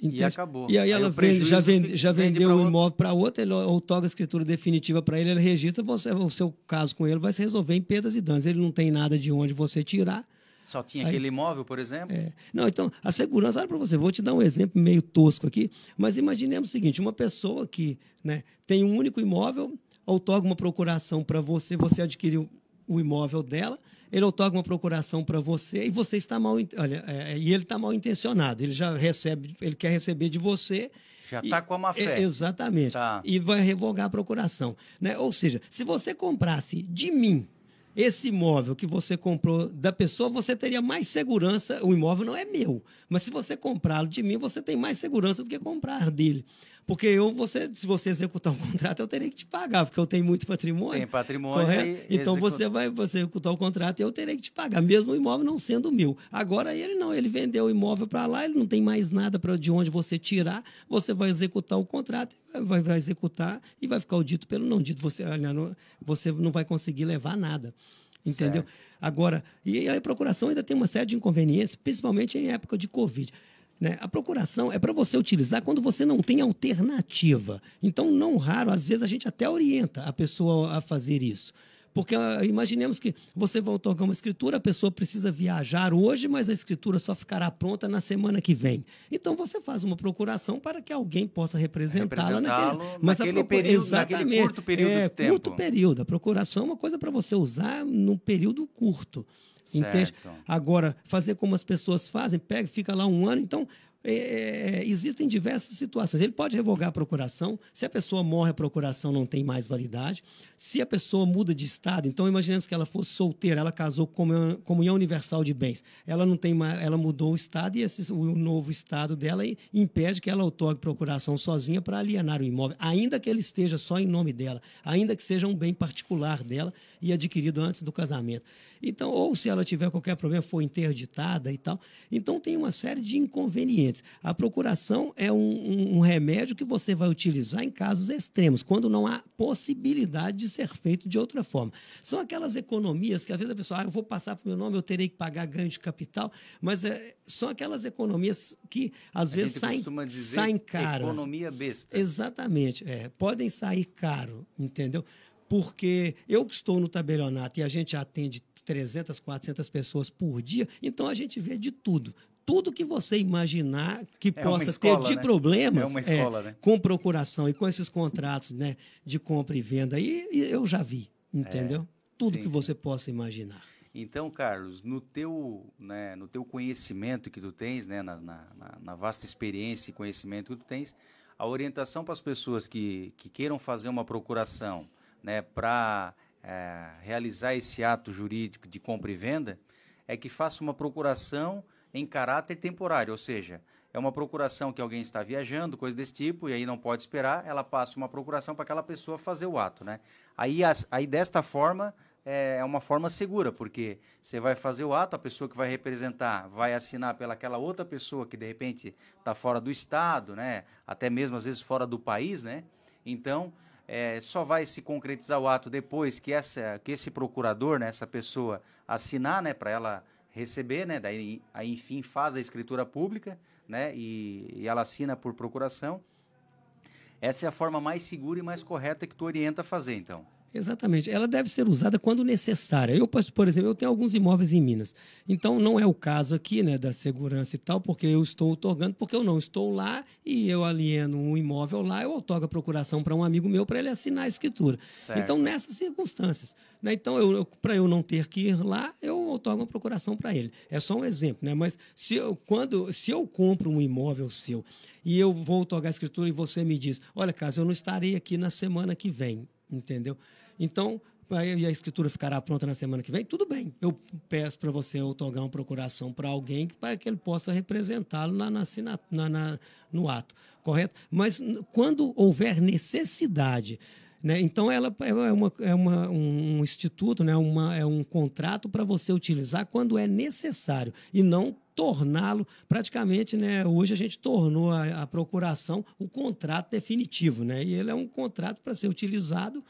S2: Entende? E acabou.
S3: E aí, aí ela vende, já, vende, já vende vendeu o imóvel para outro, ele outorga a escritura definitiva para ele, ele registra, você, o seu caso com ele vai se resolver em perdas e danos. Ele não tem nada de onde você tirar.
S2: Só tinha aí, aquele imóvel, por exemplo?
S3: É. Não, então, a segurança, olha para você, vou te dar um exemplo meio tosco aqui, mas imaginemos o seguinte: uma pessoa que né, tem um único imóvel, outorga uma procuração para você, você adquiriu o imóvel dela, ele outorga uma procuração para você e você está mal, olha, é, é, e ele está mal intencionado. Ele já recebe, ele quer receber de você.
S2: Já está com a má fé.
S3: É, exatamente.
S2: Tá.
S3: E vai revogar a procuração. Né? Ou seja, se você comprasse de mim esse imóvel que você comprou da pessoa, você teria mais segurança. O imóvel não é meu, mas se você comprá-lo de mim, você tem mais segurança do que comprar dele. Porque eu, você, se você executar um contrato, eu terei que te pagar, porque eu tenho muito patrimônio.
S2: Tem patrimônio. Correto?
S3: Então executa... você vai você executar o contrato e eu terei que te pagar, mesmo o imóvel não sendo meu. Agora ele não, ele vendeu o imóvel para lá, ele não tem mais nada para de onde você tirar, você vai executar o contrato, vai, vai executar e vai ficar o dito pelo não dito. Você, você não vai conseguir levar nada. Entendeu? Certo. Agora, e a procuração ainda tem uma série de inconvenientes, principalmente em época de Covid. Né? A procuração é para você utilizar quando você não tem alternativa. Então, não raro, às vezes a gente até orienta a pessoa a fazer isso. Porque uh, imaginemos que você vai otorgar uma escritura, a pessoa precisa viajar hoje, mas a escritura só ficará pronta na semana que vem. Então você faz uma procuração para que alguém possa representá-la naquele,
S2: mas naquele, período, naquele curto período
S3: é,
S2: de tempo.
S3: Curto período. A procuração é uma coisa para você usar num período curto. Entende? Agora, fazer como as pessoas fazem, pega, fica lá um ano, então é, é, existem diversas situações. Ele pode revogar a procuração. Se a pessoa morre, a procuração não tem mais validade. Se a pessoa muda de estado, então imaginemos que ela fosse solteira, ela casou com comunhão universal de bens. Ela não tem mais, ela mudou o estado e esse, o novo estado dela impede que ela otorgue procuração sozinha para alienar o imóvel, ainda que ele esteja só em nome dela, ainda que seja um bem particular dela e adquirido antes do casamento. Então, ou se ela tiver qualquer problema, for interditada e tal. Então, tem uma série de inconvenientes. A procuração é um, um, um remédio que você vai utilizar em casos extremos, quando não há possibilidade de ser feito de outra forma. São aquelas economias que, às vezes, a pessoa, ah, eu vou passar para o meu nome, eu terei que pagar ganho de capital, mas é, são aquelas economias que, às a vezes, saem, saem caras.
S2: Economia besta.
S3: Exatamente. É, podem sair caro, entendeu? Porque eu que estou no tabelionato e a gente atende 300, 400 pessoas por dia, então a gente vê de tudo. Tudo que você imaginar que é possa escola, ter de
S2: né?
S3: problemas
S2: é escola, é, né?
S3: com procuração e com esses contratos né, de compra e venda, aí eu já vi, entendeu? É, tudo sim, que você possa imaginar.
S2: Então, Carlos, no teu, né, no teu conhecimento que tu tens, né, na, na, na vasta experiência e conhecimento que tu tens, a orientação para as pessoas que, que queiram fazer uma procuração né, para é, realizar esse ato jurídico de compra e venda é que faça uma procuração em caráter temporário, ou seja, é uma procuração que alguém está viajando, coisa desse tipo, e aí não pode esperar, ela passa uma procuração para aquela pessoa fazer o ato, né? Aí, as, aí desta forma, é uma forma segura, porque você vai fazer o ato, a pessoa que vai representar vai assinar pelaquela outra pessoa que de repente está fora do estado, né? Até mesmo às vezes fora do país, né? Então é, só vai se concretizar o ato depois que essa, que esse procurador, né, essa pessoa assinar, né, para ela receber, né? Daí, aí, enfim, faz a escritura pública, né? E, e ela assina por procuração. Essa é a forma mais segura e mais correta que tu orienta a fazer, então.
S3: Exatamente. Ela deve ser usada quando necessária. Eu, por exemplo, eu tenho alguns imóveis em Minas. Então, não é o caso aqui né, da segurança e tal, porque eu estou otorgando, porque eu não estou lá e eu alieno um imóvel lá, eu otorgo a procuração para um amigo meu para ele assinar a escritura. Certo. Então, nessas circunstâncias. Né, então, eu, eu para eu não ter que ir lá, eu otorgo uma procuração para ele. É só um exemplo, né? Mas se eu, quando, se eu compro um imóvel seu e eu vou otorgar a escritura e você me diz, olha, caso eu não estarei aqui na semana que vem, entendeu? Então, aí a escritura ficará pronta na semana que vem, tudo bem. Eu peço para você otorgar uma procuração para alguém para que ele possa representá-lo na, na, na, no ato, correto? Mas quando houver necessidade, né, então ela é, uma, é uma, um instituto, né, uma, é um contrato para você utilizar quando é necessário e não torná-lo praticamente, né? Hoje a gente tornou a, a procuração o contrato definitivo, né? E ele é um contrato para ser utilizado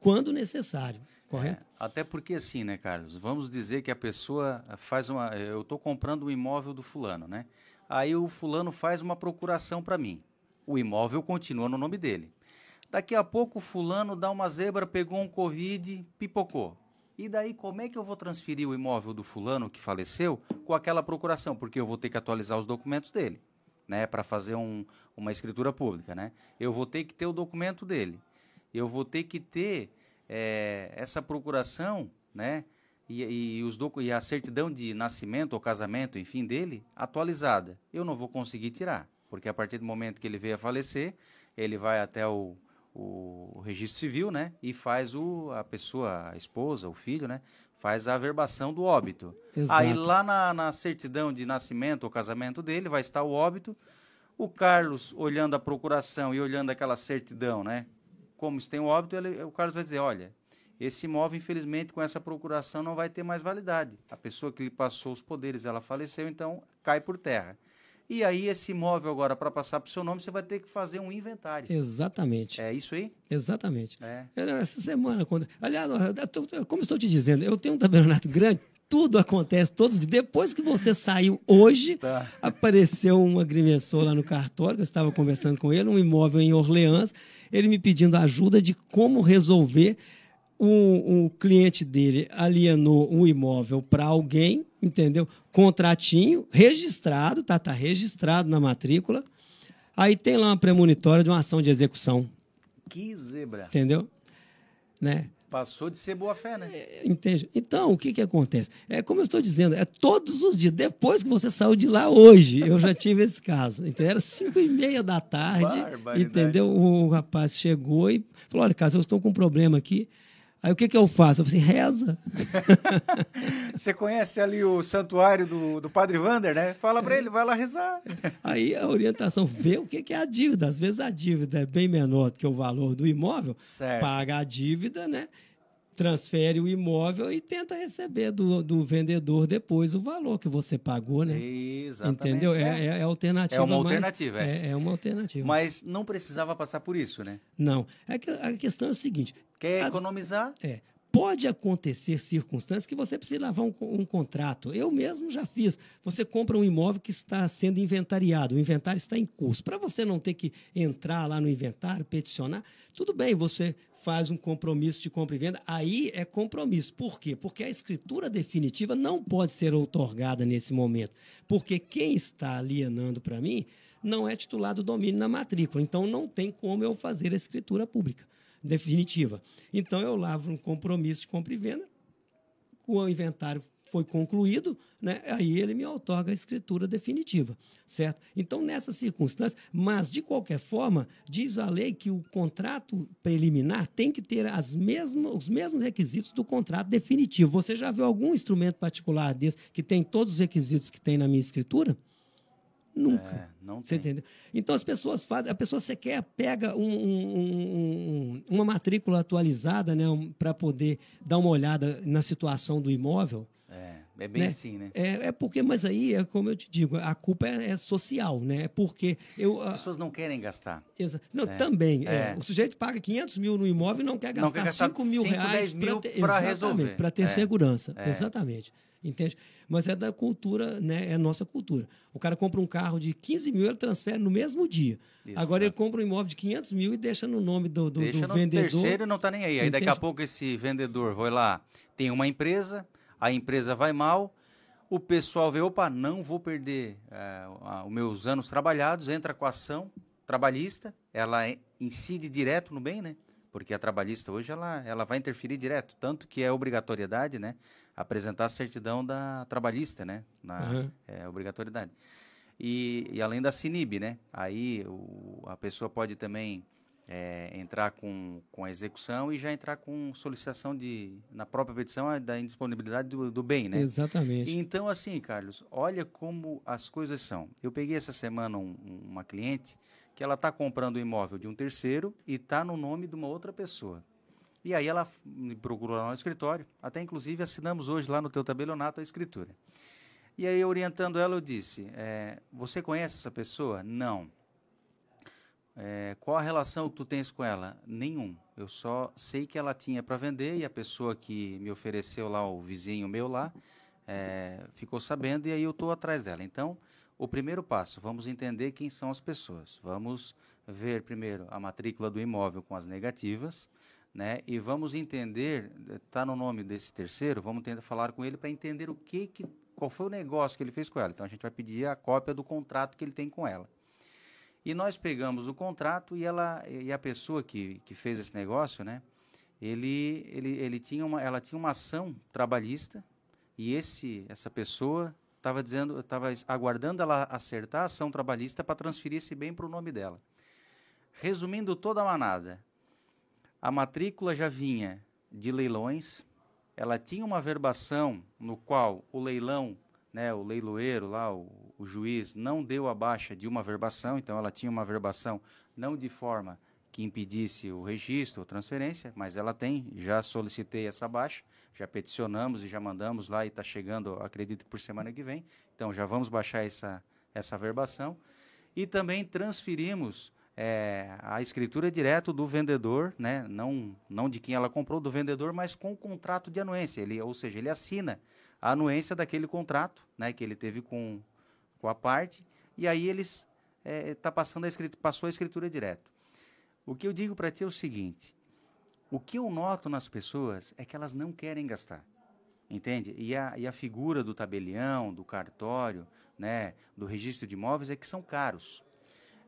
S3: quando necessário, correto? É,
S2: até porque assim, né, Carlos? Vamos dizer que a pessoa faz uma. Eu estou comprando um imóvel do fulano, né? Aí o fulano faz uma procuração para mim. O imóvel continua no nome dele. Daqui a pouco o fulano dá uma zebra, pegou um Covid, pipocou. E daí como é que eu vou transferir o imóvel do fulano que faleceu com aquela procuração? Porque eu vou ter que atualizar os documentos dele, né, para fazer um, uma escritura pública, né? Eu vou ter que ter o documento dele eu vou ter que ter é, essa procuração, né? E, e, os e a certidão de nascimento ou casamento, enfim, dele, atualizada. Eu não vou conseguir tirar, porque a partir do momento que ele veio a falecer, ele vai até o, o registro civil, né? E faz o, a pessoa, a esposa, o filho, né? Faz a averbação do óbito. Exato. Aí lá na, na certidão de nascimento ou casamento dele vai estar o óbito. O Carlos, olhando a procuração e olhando aquela certidão, né? Como se tem um óbito, ele, o Carlos vai dizer, olha, esse imóvel, infelizmente, com essa procuração não vai ter mais validade. A pessoa que lhe passou os poderes, ela faleceu, então cai por terra. E aí, esse imóvel agora, para passar para o seu nome, você vai ter que fazer um inventário.
S3: Exatamente.
S2: É isso aí?
S3: Exatamente. É. Essa semana, quando. Aliás, como estou te dizendo, eu tenho um tabernato grande, tudo acontece todos os dias. Depois que você saiu hoje, tá. apareceu um agrimensor lá no cartório, eu estava conversando com ele, um imóvel em Orleans ele me pedindo ajuda de como resolver. O, o cliente dele alienou um imóvel para alguém, entendeu? Contratinho, registrado, tá, tá registrado na matrícula. Aí tem lá uma premonitória de uma ação de execução.
S2: Que zebra.
S3: Entendeu? Né?
S2: Passou de ser boa fé, né?
S3: É, entende? Então, o que, que acontece? É como eu estou dizendo, é todos os dias, depois que você saiu de lá hoje, eu já tive esse caso. Então, era cinco e meia da tarde, entendeu? O rapaz chegou e falou, olha, caso eu estou com um problema aqui. Aí o que, que eu faço? Eu falei assim, reza.
S2: Você conhece ali o santuário do, do Padre Vander, né? Fala para ele, vai lá rezar.
S3: Aí a orientação, vê o que, que é a dívida. Às vezes a dívida é bem menor do que o valor do imóvel.
S2: Certo.
S3: Paga a dívida, né? transfere o imóvel e tenta receber do, do vendedor depois o valor que você pagou, né?
S2: Exatamente.
S3: Entendeu? É, é, é alternativa.
S2: É uma alternativa,
S3: é. é. uma alternativa.
S2: Mas não precisava passar por isso, né?
S3: Não. É que, a questão é o seguinte.
S2: Quer as, economizar?
S3: É. Pode acontecer circunstâncias que você precisa lavar um, um, contrato. Eu mesmo já fiz. Você compra um imóvel que está sendo inventariado, o inventário está em curso. Para você não ter que entrar lá no inventário, peticionar, tudo bem, você faz um compromisso de compra e venda, aí é compromisso. Por quê? Porque a escritura definitiva não pode ser outorgada nesse momento. Porque quem está alienando para mim não é titular do domínio na matrícula. Então não tem como eu fazer a escritura pública definitiva. Então eu lavo um compromisso de compra e venda, o inventário foi concluído, né, aí ele me otorga a escritura definitiva, certo? Então, nessa circunstância, mas de qualquer forma, diz a lei que o contrato preliminar tem que ter as mesmas, os mesmos requisitos do contrato definitivo. Você já viu algum instrumento particular desse que tem todos os requisitos que tem na minha escritura? Nunca.
S2: É, não
S3: Você
S2: tem.
S3: entendeu? Então as pessoas fazem, a pessoa sequer pega um, um, um, uma matrícula atualizada, né, para poder dar uma olhada na situação do imóvel.
S2: É, é bem
S3: né?
S2: assim, né?
S3: É, é porque, mas aí é como eu te digo, a culpa é, é social, né? É porque eu
S2: As
S3: a-
S2: pessoas não querem gastar.
S3: exa- não
S2: É.
S3: também é.
S2: É.
S3: o sujeito paga 500 mil no imóvel e não quer
S2: Não
S3: gastar,
S2: quer gastar
S3: 5 mil
S2: 5,
S3: reais
S2: 10 mil
S3: ter-
S2: resolver.
S3: para ter
S2: É.
S3: segurança,
S2: É.
S3: exatamente. Entende? Mas é da cultura, né? É a nossa cultura. O cara compra um carro de 15 mil, ele transfere no mesmo dia.
S2: Exato.
S3: Agora ele compra um imóvel de 500 mil e deixa no nome do, do,
S2: Deixa
S3: do
S2: no
S3: vendedor.
S2: terceiro e não tá nem aí. Aí daqui a
S3: Entende?
S2: pouco esse vendedor vai lá, tem uma empresa, a empresa vai mal, o pessoal vê, opa, não vou perder a- os meus anos trabalhados, entra com a ação trabalhista, ela é- incide direto no bem, né? Porque a trabalhista hoje ela, ela vai interferir direto, tanto que é obrigatoriedade, né? Apresentar a certidão da trabalhista, né? Na,
S3: Aham.
S2: É obrigatoriedade. E, e além da Sinib, né? Aí o- a pessoa pode também é, entrar com, com a execução e já entrar com solicitação de, na própria petição, da indisponibilidade do, do bem, né?
S3: Exatamente.
S2: Então, assim, Carlos, olha como as coisas são. Eu peguei essa semana um- um- uma cliente que ela está comprando o imóvel de um terceiro e está no nome de uma outra pessoa. E aí ela me procurou lá no escritório, até inclusive assinamos hoje lá no teu tabelionato a escritura. E aí, orientando ela, eu disse, eh, você conhece essa pessoa? Não. É, qual a relação que tu tens com ela? Nenhum. Eu só sei que ela tinha para vender e a pessoa que me ofereceu lá, o vizinho meu lá, é, ficou sabendo e aí eu estou atrás dela. Então, o primeiro passo, vamos entender quem são as pessoas. Vamos ver primeiro a matrícula do imóvel com as negativas, né? E vamos entender, está no nome desse terceiro, vamos tentar falar com ele para entender o que, que, qual foi o negócio que ele fez com ela. Então a gente vai pedir a cópia do contrato que ele tem com ela. E nós pegamos o contrato e ela e a pessoa que, que fez esse negócio, né? Ele, ele, ele tinha uma, ela tinha uma ação trabalhista e esse essa pessoa estava dizendo, estava aguardando ela acertar a ação trabalhista para transferir esse bem para o nome dela. Resumindo toda a manada, a matrícula já vinha de leilões, ela tinha uma verbação no qual o leilão, né, o leiloeiro lá, o, o juiz, não deu a baixa de uma verbação, então ela tinha uma verbação não de forma que impedisse o registro ou transferência, mas ela tem, já solicitei essa baixa, já peticionamos e já mandamos lá e está chegando, acredito, por semana que vem, então já vamos baixar essa, essa verbação. E também transferimos é, a escritura direto do vendedor, né? não, não de quem ela comprou, do vendedor, mas com o contrato de anuência. Ele, ou seja, ele assina a anuência daquele contrato né? que ele teve com, com a parte, e aí eles é, tá passando a escritura, passou a escritura direto. O que eu digo para ti é o seguinte: o que eu noto nas pessoas é que elas não querem gastar. Entende? E a, e a figura do tabelião, do cartório, né, do registro de imóveis é que são caros.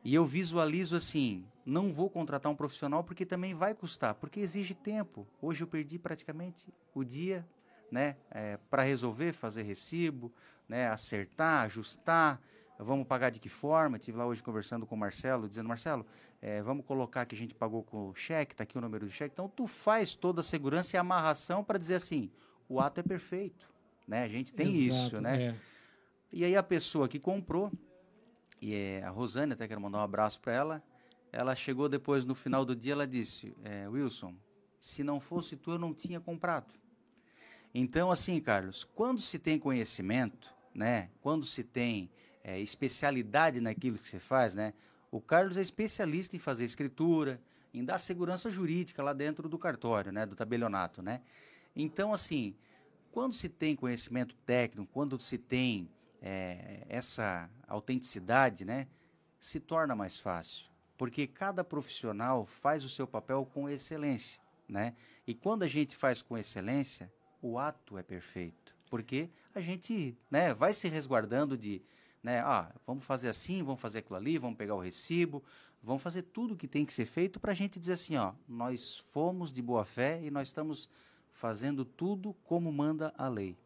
S2: E eu visualizo assim, não vou contratar um profissional porque também vai custar, porque exige tempo. Hoje eu perdi praticamente o dia, né, para resolver, fazer recibo, né, acertar, ajustar, vamos pagar de que forma? Tive lá hoje conversando com o Marcelo, dizendo, Marcelo, é, vamos colocar que a gente pagou com o cheque, está aqui o número do cheque. Então tu faz toda a segurança e amarração para dizer assim, o ato é perfeito, né? A gente tem isso,
S3: Exato,
S2: né?
S3: é.
S2: E aí a pessoa que comprou, e é a Rosane, até quero mandar um abraço para ela, ela chegou depois no final do dia, ela disse, é, Wilson, se não fosse tu eu não tinha comprado. Então assim, Carlos, quando se tem conhecimento, né? Quando se tem é, especialidade naquilo que se faz, né? O Carlos é especialista em fazer escritura, em dar segurança jurídica lá dentro do cartório, né? Do tabelionato, né? Então assim, quando se tem conhecimento técnico, quando se tem é, essa autenticidade, né, se torna mais fácil, porque cada profissional faz o seu papel com excelência, né? E quando a gente faz com excelência, o ato é perfeito, porque a gente, né, vai se resguardando de, né, ah, vamos fazer assim, vamos fazer aquilo ali, vamos pegar o recibo, vamos fazer tudo o que tem que ser feito para a gente dizer assim, ó, nós fomos de boa fé e nós estamos fazendo tudo como manda a lei.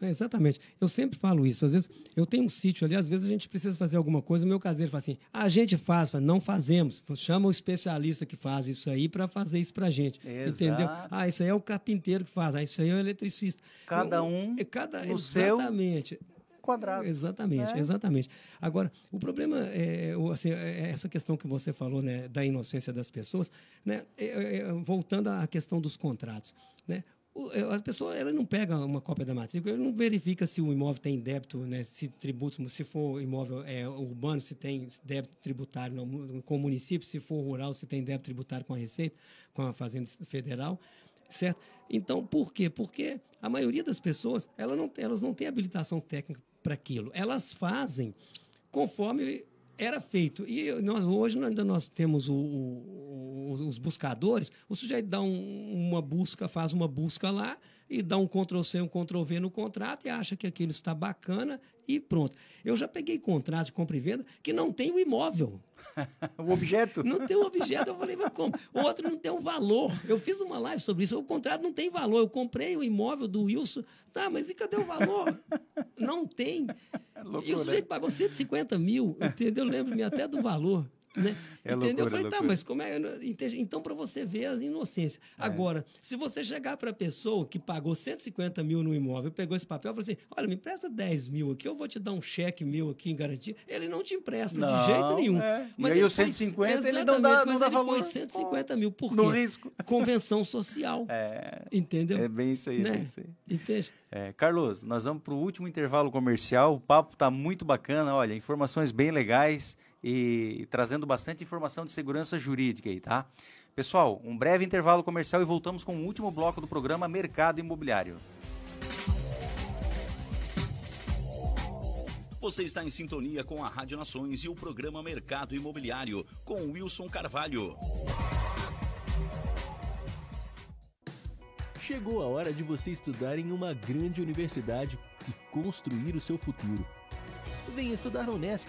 S3: É, exatamente. Eu sempre falo isso. Às vezes, eu tenho um sítio ali, às vezes a gente precisa fazer alguma coisa, o meu caseiro fala assim, a gente faz, fala, não fazemos. Chama o especialista que faz isso aí para fazer isso para gente.
S2: Exato.
S3: Entendeu? Ah, isso aí é o carpinteiro que faz, ah, isso aí é o eletricista.
S2: Cada um
S3: é cada,
S2: no seu
S3: Exatamente.
S2: quadrado.
S3: Exatamente,
S2: É.
S3: exatamente. Agora, o problema é, o- assim, é essa questão que você falou, né, da inocência das pessoas, né, é- é- voltando à questão dos contratos, né, é, a pessoa ela não pega uma cópia da matrícula, ela não verifica se o imóvel tem débito, né, se tributos, se for imóvel é, urbano, se tem débito tributário no com o município, se for rural, se tem débito tributário com a Receita, com a Fazenda Federal, certo? Então, por quê? Porque a maioria das pessoas, ela não, elas não têm habilitação técnica para aquilo. Elas fazem conforme era feito. E nós, hoje ainda nós temos o- o- os- buscadores, o sujeito dá um- uma busca, faz uma busca lá e dá um Ctrl-C, um Ctrl-V no contrato e acha que aquilo está bacana e pronto. Eu já peguei contrato de compra e venda que não tem o imóvel.
S2: O objeto.
S3: Não tem um objeto. Eu falei, mas como? O outro não tem um valor. Eu fiz uma live sobre isso. O contrato não tem valor. Eu comprei o imóvel do Wilson. Tá, mas e cadê o valor? Não tem. e o
S2: loucura.
S3: sujeito pagou 150 mil, entendeu? Lembro-me até do valor. Né?
S2: É
S3: entendeu?
S2: loucura,
S3: eu falei, tá,
S2: loucura.
S3: mas como é. Então, para você ver as inocências.
S2: É.
S3: Agora, se você chegar para a pessoa que pagou 150 mil no imóvel, pegou esse papel e falou assim: olha, me empresta 10 mil aqui, eu vou te dar um cheque meu aqui em garantia. Ele não te empresta
S2: Não,
S3: de jeito nenhum.
S2: é. E aí os
S3: põe-
S2: 150 ele não dá- não
S3: mas
S2: dá
S3: ele
S2: valor.
S3: põe 150 mil. Por quê?
S2: No risco.
S3: Convenção social.
S2: É,
S3: Entendeu?
S2: é bem isso aí, é
S3: Né?
S2: bem isso aí.
S3: Entende?
S2: É, Carlos, nós vamos para o último intervalo comercial. O papo está muito bacana, olha, informações bem legais e trazendo bastante informação de segurança jurídica aí, tá? Pessoal, um breve intervalo comercial e voltamos com o último bloco do programa Mercado Imobiliário.
S1: Você está em sintonia com a Rádio Nações e o programa Mercado Imobiliário com Wilson Carvalho.
S4: Chegou a hora de você estudar em uma grande universidade e construir o seu futuro. Venha estudar na Unesc,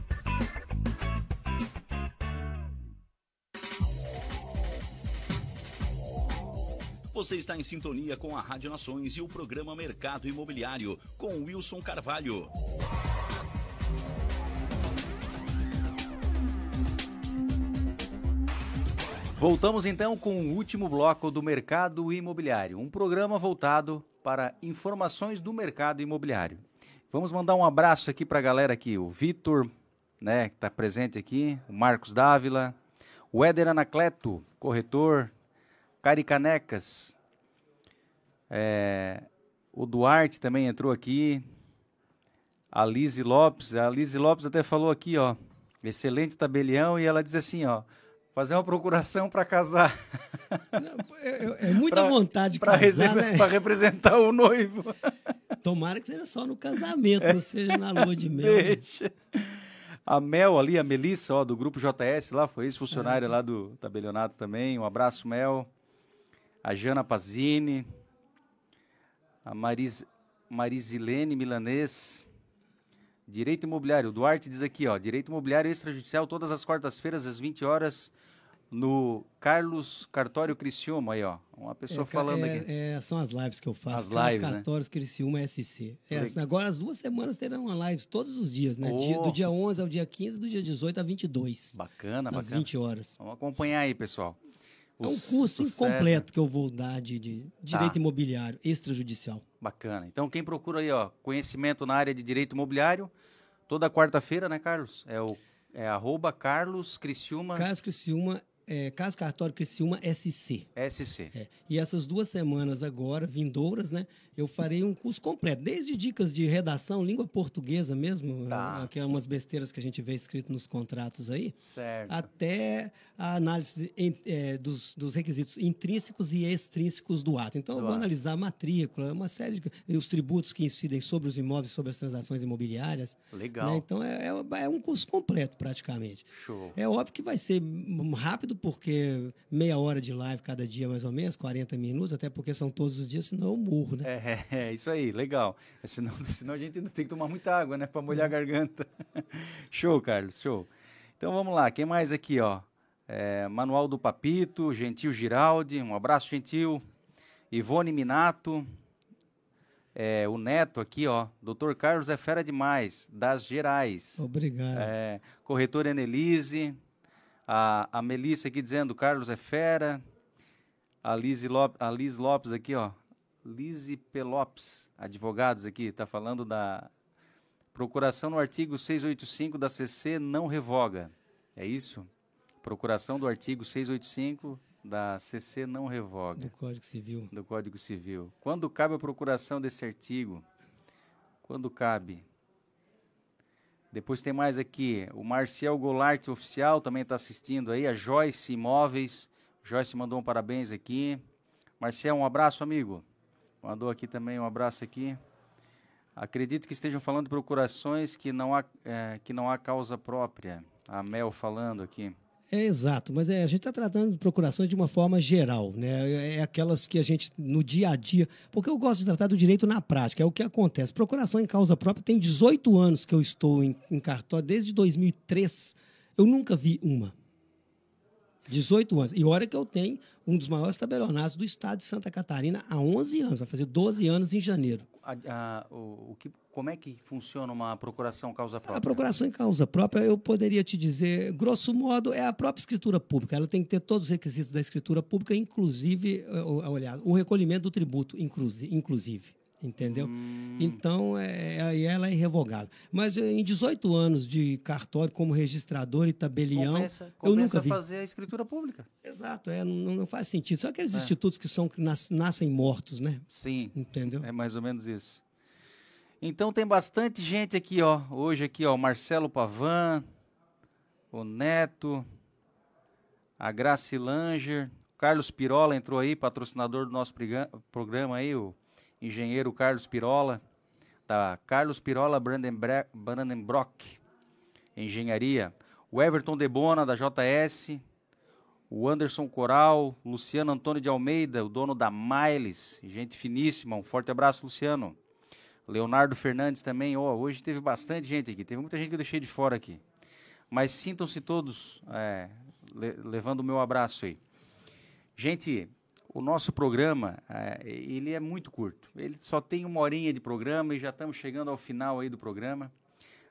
S1: Você está em sintonia com a Rádio Nações e o programa Mercado Imobiliário com Wilson Carvalho.
S2: Voltamos então com o último bloco do mercado imobiliário, um programa voltado para informações do mercado imobiliário. Vamos mandar um abraço aqui para a galera aqui, o Vitor, né, que está presente aqui, o Marcos Dávila, o Éder Anacleto, corretor, Cari Canecas, é, o Duarte também entrou aqui, a Lise Lopes, a Lise Lopes até falou aqui, ó, excelente tabelião, e ela diz assim, ó, fazer uma procuração para casar.
S3: Não, é, é muita
S2: Pra-
S3: vontade de
S2: Para
S3: casar, né?
S2: representar o noivo.
S3: Tomara que seja só no casamento, não seja na lua de mel. né?
S2: Deixa. A Mel ali, a Melissa, ó, do grupo JS lá, foi ex-funcionária lá do tabelionato também. Um abraço, Mel. A Jana Pazini. A Maris, Marisilene Milanês. Direito Imobiliário. O Duarte diz aqui, ó. Direito Imobiliário Extrajudicial todas as quartas-feiras, às 20 horas, no Carlos Cartório Criciúma. Aí, ó. Uma pessoa
S3: É,
S2: falando
S3: é-
S2: aqui.
S3: é, são as lives que eu faço.
S2: As
S3: Carlos
S2: lives, né?
S3: Cartórios, Criciúma, SC. É, assim, agora, as duas semanas terão uma live todos os dias, né? Dia-
S2: Oh.
S3: do dia 11 ao dia 15, do dia 18 a 22.
S2: Bacana,
S3: às
S2: bacana.
S3: 20 horas.
S2: Vamos acompanhar aí, pessoal.
S3: É um curso incompleto que eu vou dar de, de direito
S2: Tá.
S3: imobiliário extrajudicial.
S2: Bacana. Então, quem procura aí, ó, conhecimento na área de direito imobiliário, toda quarta-feira, né, Carlos? É o é arroba Carlos Criciúma
S3: Carlos Criciúma, é, Carlos Cartório Criciúma SC.
S2: SC.
S3: É. E essas duas semanas agora, vindouras, né? Eu farei um curso completo, desde dicas de redação, língua portuguesa mesmo,
S2: Tá.
S3: ah, que é umas besteiras que a gente vê escrito nos contratos aí,
S2: Certo.
S3: até a análise eh, dos, dos requisitos intrínsecos e extrínsecos do ato. Então, eu
S2: Do
S3: vou
S2: ato.
S3: analisar a matrícula, uma série de os tributos que incidem sobre os imóveis, sobre as transações imobiliárias.
S2: Legal.
S3: né? Então, é, é- é um curso completo, praticamente.
S2: Show.
S3: É óbvio que vai ser rápido, porque meia hora de live cada dia, mais ou menos, 40 minutos, até porque são todos os dias, senão eu morro, né?
S2: É, é, é isso aí, legal. É, Senão, senão a gente ainda tem que tomar muita água, né? Pra molhar a garganta. show, Carlos, show. Então vamos lá, quem mais aqui, ó? É, Manual do Papito, Gentil Giraldi, um abraço, Gentil. Ivone Minato. É, o Neto aqui, ó. Doutor Carlos é fera demais, das Gerais.
S3: Obrigado.
S2: É, corretora Enelise, a, a Melissa aqui dizendo Carlos é fera, a Liz, Lopes, a Liz Lopes aqui, ó, Lise Pelopes, advogados aqui, tá falando da procuração no artigo 685 da CC não revoga, é isso? Procuração do artigo 685 da CC não revoga
S3: Do Código Civil.
S2: do Código Civil. Quando cabe a procuração desse artigo? Quando cabe? Depois tem mais aqui, o Marcial Goulart Oficial também está assistindo aí, a Joyce Imóveis. Joyce mandou um parabéns aqui. Marcial, um abraço, amigo. Mandou aqui também um abraço aqui. Acredito que estejam falando de procurações que não há, eh, que não há causa própria. A Mel falando aqui.
S3: É exato, mas é, a gente está tratando de procurações de uma forma geral, né? É é aquelas que a gente, no dia a dia. Porque eu gosto de tratar do direito na prática, é o que acontece. Procuração em causa própria tem 18 anos que eu estou em, em cartório, desde 2003. Eu nunca vi uma. 18 anos. E olha que eu tenho um dos maiores tabelionatos do estado de Santa Catarina há 11 anos, vai fazer 12 anos em janeiro.
S2: A- a- o, o que, como é que funciona uma procuração causa própria?
S3: A procuração em causa própria, eu poderia te dizer, grosso modo, é a própria escritura pública. Ela tem que ter todos os requisitos da escritura pública, inclusive, eh, o- olha, o recolhimento do tributo, inclusi- inclusive. Entendeu?
S2: Hum.
S3: Então, é, aí ela é irrevogável. Mas eh, em 18 anos de cartório como registrador e tabelião,
S2: Começa,
S3: eu
S2: começa
S3: nunca
S2: a
S3: vi.
S2: fazer a escritura pública.
S3: Exato, é, não, não faz sentido. São aqueles
S2: É.
S3: institutos que são que nas- nascem mortos, né?
S2: Sim,
S3: Entendeu?
S2: é mais ou menos isso. Então tem bastante gente aqui, ó. Hoje aqui, ó, o Marcelo Pavan, o Neto, a Graci Langer, o Carlos Pirola entrou aí, patrocinador do nosso programa aí, o engenheiro Carlos Pirola, da Carlos Pirola Brandenbrock, Engenharia. O Everton Debona, da JS, o Anderson Coral, Luciano Antônio de Almeida, o dono da Miles, gente finíssima, um forte abraço, Luciano. Leonardo Fernandes também, ó, hoje teve bastante gente aqui, teve muita gente que eu deixei de fora aqui. Mas sintam-se todos é, le- levando o meu abraço aí. Gente, o nosso programa, é, ele é muito curto. Ele só tem uma horinha de programa e já estamos chegando ao final aí do programa.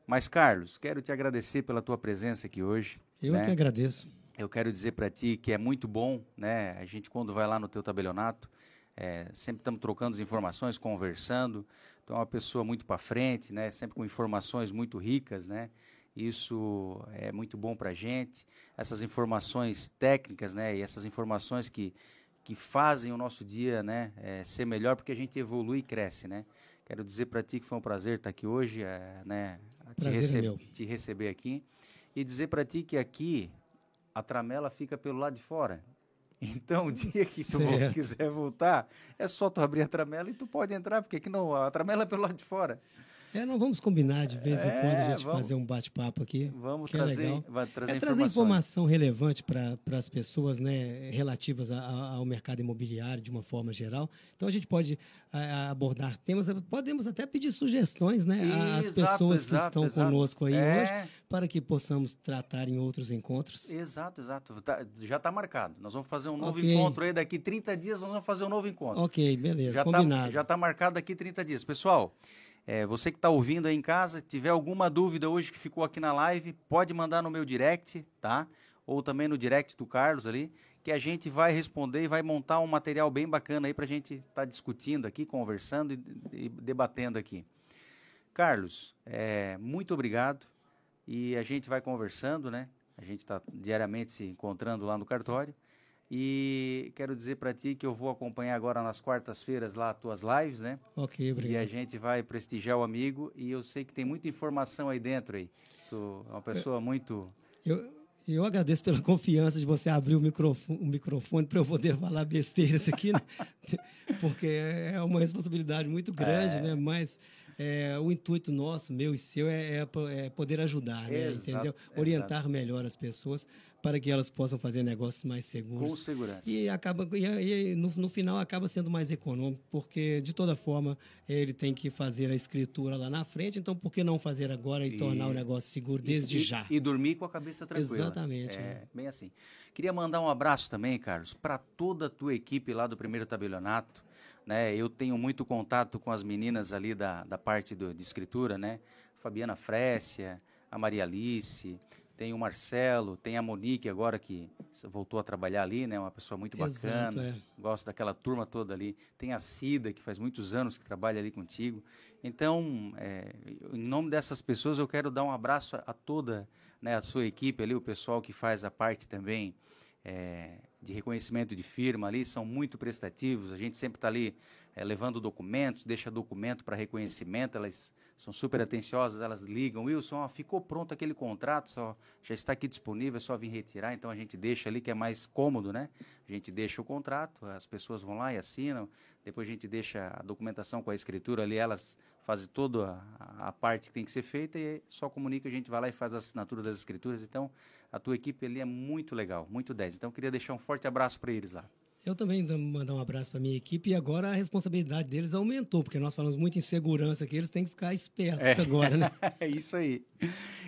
S2: Mas, Carlos, quero te agradecer pela tua presença aqui hoje.
S3: Eu
S2: né?
S3: que agradeço.
S2: eu quero dizer para ti que é muito bom, né? A gente quando vai lá no teu tabelionato, é, sempre estamos trocando as informações, conversando. Então é uma pessoa muito para frente, né? Sempre com informações muito ricas, né? Isso é muito bom para a gente. Essas informações técnicas, né? E essas informações que, que fazem o nosso dia, né? É, ser melhor porque a gente evolui e cresce, né? Quero dizer para ti que foi um prazer estar aqui hoje, é, né? Te,
S3: é meu.
S2: te receber aqui e dizer para ti que aqui a tramela fica pelo lado de fora. Então, o dia que tu
S3: Certo.
S2: quiser voltar, é só tu abrir a tramela e tu pode entrar, porque aqui não, a tramela é pelo lado de fora.
S3: É, não vamos combinar de vez em
S2: É,
S3: quando a gente
S2: vamos-
S3: fazer um bate-papo aqui.
S2: Vamos
S3: que é
S2: trazer,
S3: legal.
S2: vai trazer
S3: é trazer informação relevante para as pessoas, né, relativas a- a- ao mercado imobiliário de uma forma geral. Então a gente pode a- abordar temas, podemos até pedir sugestões, né, às
S2: Exato,
S3: pessoas que
S2: exato,
S3: estão
S2: exato.
S3: conosco aí
S2: É.
S3: hoje, para que possamos tratar em outros encontros.
S2: Exato, exato. Tá- já está marcado. Nós vamos fazer um novo
S3: Ok.
S2: encontro aí daqui 30 dias, nós vamos fazer um novo encontro.
S3: Ok, beleza,
S2: já
S3: combinado.
S2: Tá, já está marcado daqui 30 dias. Pessoal, é, você que está ouvindo aí em casa, tiver alguma dúvida hoje que ficou aqui na live, pode mandar no meu direct, tá? Ou também no direct do Carlos ali, que a gente vai responder e vai montar um material bem bacana aí para a gente estar discutindo aqui, conversando e, e debatendo aqui. Carlos, é, muito obrigado. E a gente vai conversando, né? A gente está diariamente se encontrando lá no cartório. E quero dizer para ti que eu vou acompanhar agora nas quartas-feiras lá as tuas lives, né?
S3: Ok,
S2: E a
S3: obrigado.
S2: gente vai prestigiar o amigo. E eu sei que tem muita informação aí dentro aí. Tu é uma pessoa muito.
S3: Eu, eu agradeço pela confiança de você abrir o microfone, microfone para eu poder falar besteiras aqui, né? porque é uma responsabilidade muito grande, né? Mas é, o intuito nosso, meu e seu, é, é é poder ajudar, né?
S2: Exato,
S3: entendeu?
S2: exato.
S3: Orientar melhor as pessoas para que elas possam fazer negócios mais seguros.
S2: Com segurança.
S3: E acaba e, e no, no final acaba sendo mais econômico, porque de toda forma ele tem que fazer a escritura lá na frente, então por que não fazer agora e,
S2: E-
S3: tornar o negócio seguro desde
S2: e,
S3: já?
S2: E dormir com a cabeça tranquila.
S3: Exatamente,
S2: É,
S3: é.
S2: bem assim. Queria mandar um abraço também, Carlos, para toda a tua equipe lá do primeiro tabelionato. Né? Eu tenho muito contato com as meninas ali da, da parte do- de escritura, né? Fabiana Frécia, a Maria Alice, tem o Marcelo, tem a Monique agora que voltou a trabalhar ali, né? Uma pessoa muito bacana.
S3: Exato, é.
S2: Gosto daquela turma toda ali. Tem a Cida, que faz muitos anos que trabalha ali contigo. Então, é, em nome dessas pessoas, eu quero dar um abraço a, a toda né, a sua equipe ali, o pessoal que faz a parte também é, de reconhecimento de firma ali, são muito prestativos. A gente sempre está ali é, levando documentos, deixa documento para reconhecimento, elas são super atenciosas, elas ligam, Wilson, ó, ficou pronto aquele contrato, só, já está aqui disponível, é só vir retirar, então a gente deixa ali que é mais cômodo, né? A gente deixa o contrato, as pessoas vão lá e assinam, depois a gente deixa a documentação com a escritura ali, elas fazem toda a, a parte que tem que ser feita e só comunica, a gente vai lá e faz a assinatura das escrituras, então a tua equipe ali é muito legal, muito 10. Então queria deixar um forte abraço para eles lá.
S3: Eu também mandar um abraço para minha equipe e agora a responsabilidade deles aumentou, porque nós falamos muito em segurança aqui, eles têm que ficar espertos agora, né?
S2: É isso aí.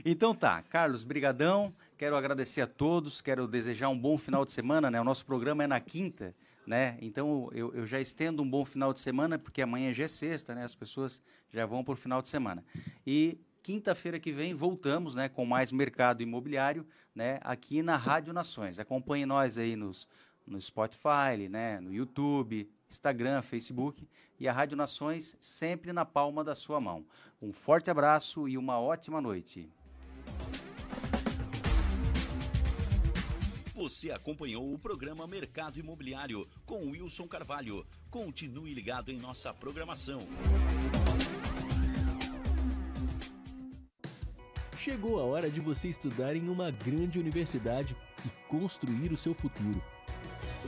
S2: Então tá, Carlos, brigadão. Quero agradecer a todos, quero desejar um bom final de semana, né? O nosso programa é na quinta, né? Então eu, eu já estendo um bom final de semana, porque amanhã já é sexta, né? As pessoas já vão por final de semana. E quinta-feira que vem voltamos, né, com mais mercado imobiliário, né, aqui na Rádio Nações. Acompanhe nós aí nos no Spotify, né, no YouTube, Instagram, Facebook e a Rádio Nações sempre na palma da sua mão. Um forte abraço e uma ótima noite.
S1: Você acompanhou o programa Mercado Imobiliário com Wilson Carvalho. Continue ligado em nossa programação.
S4: Chegou a hora de você estudar em uma grande universidade e construir o seu futuro.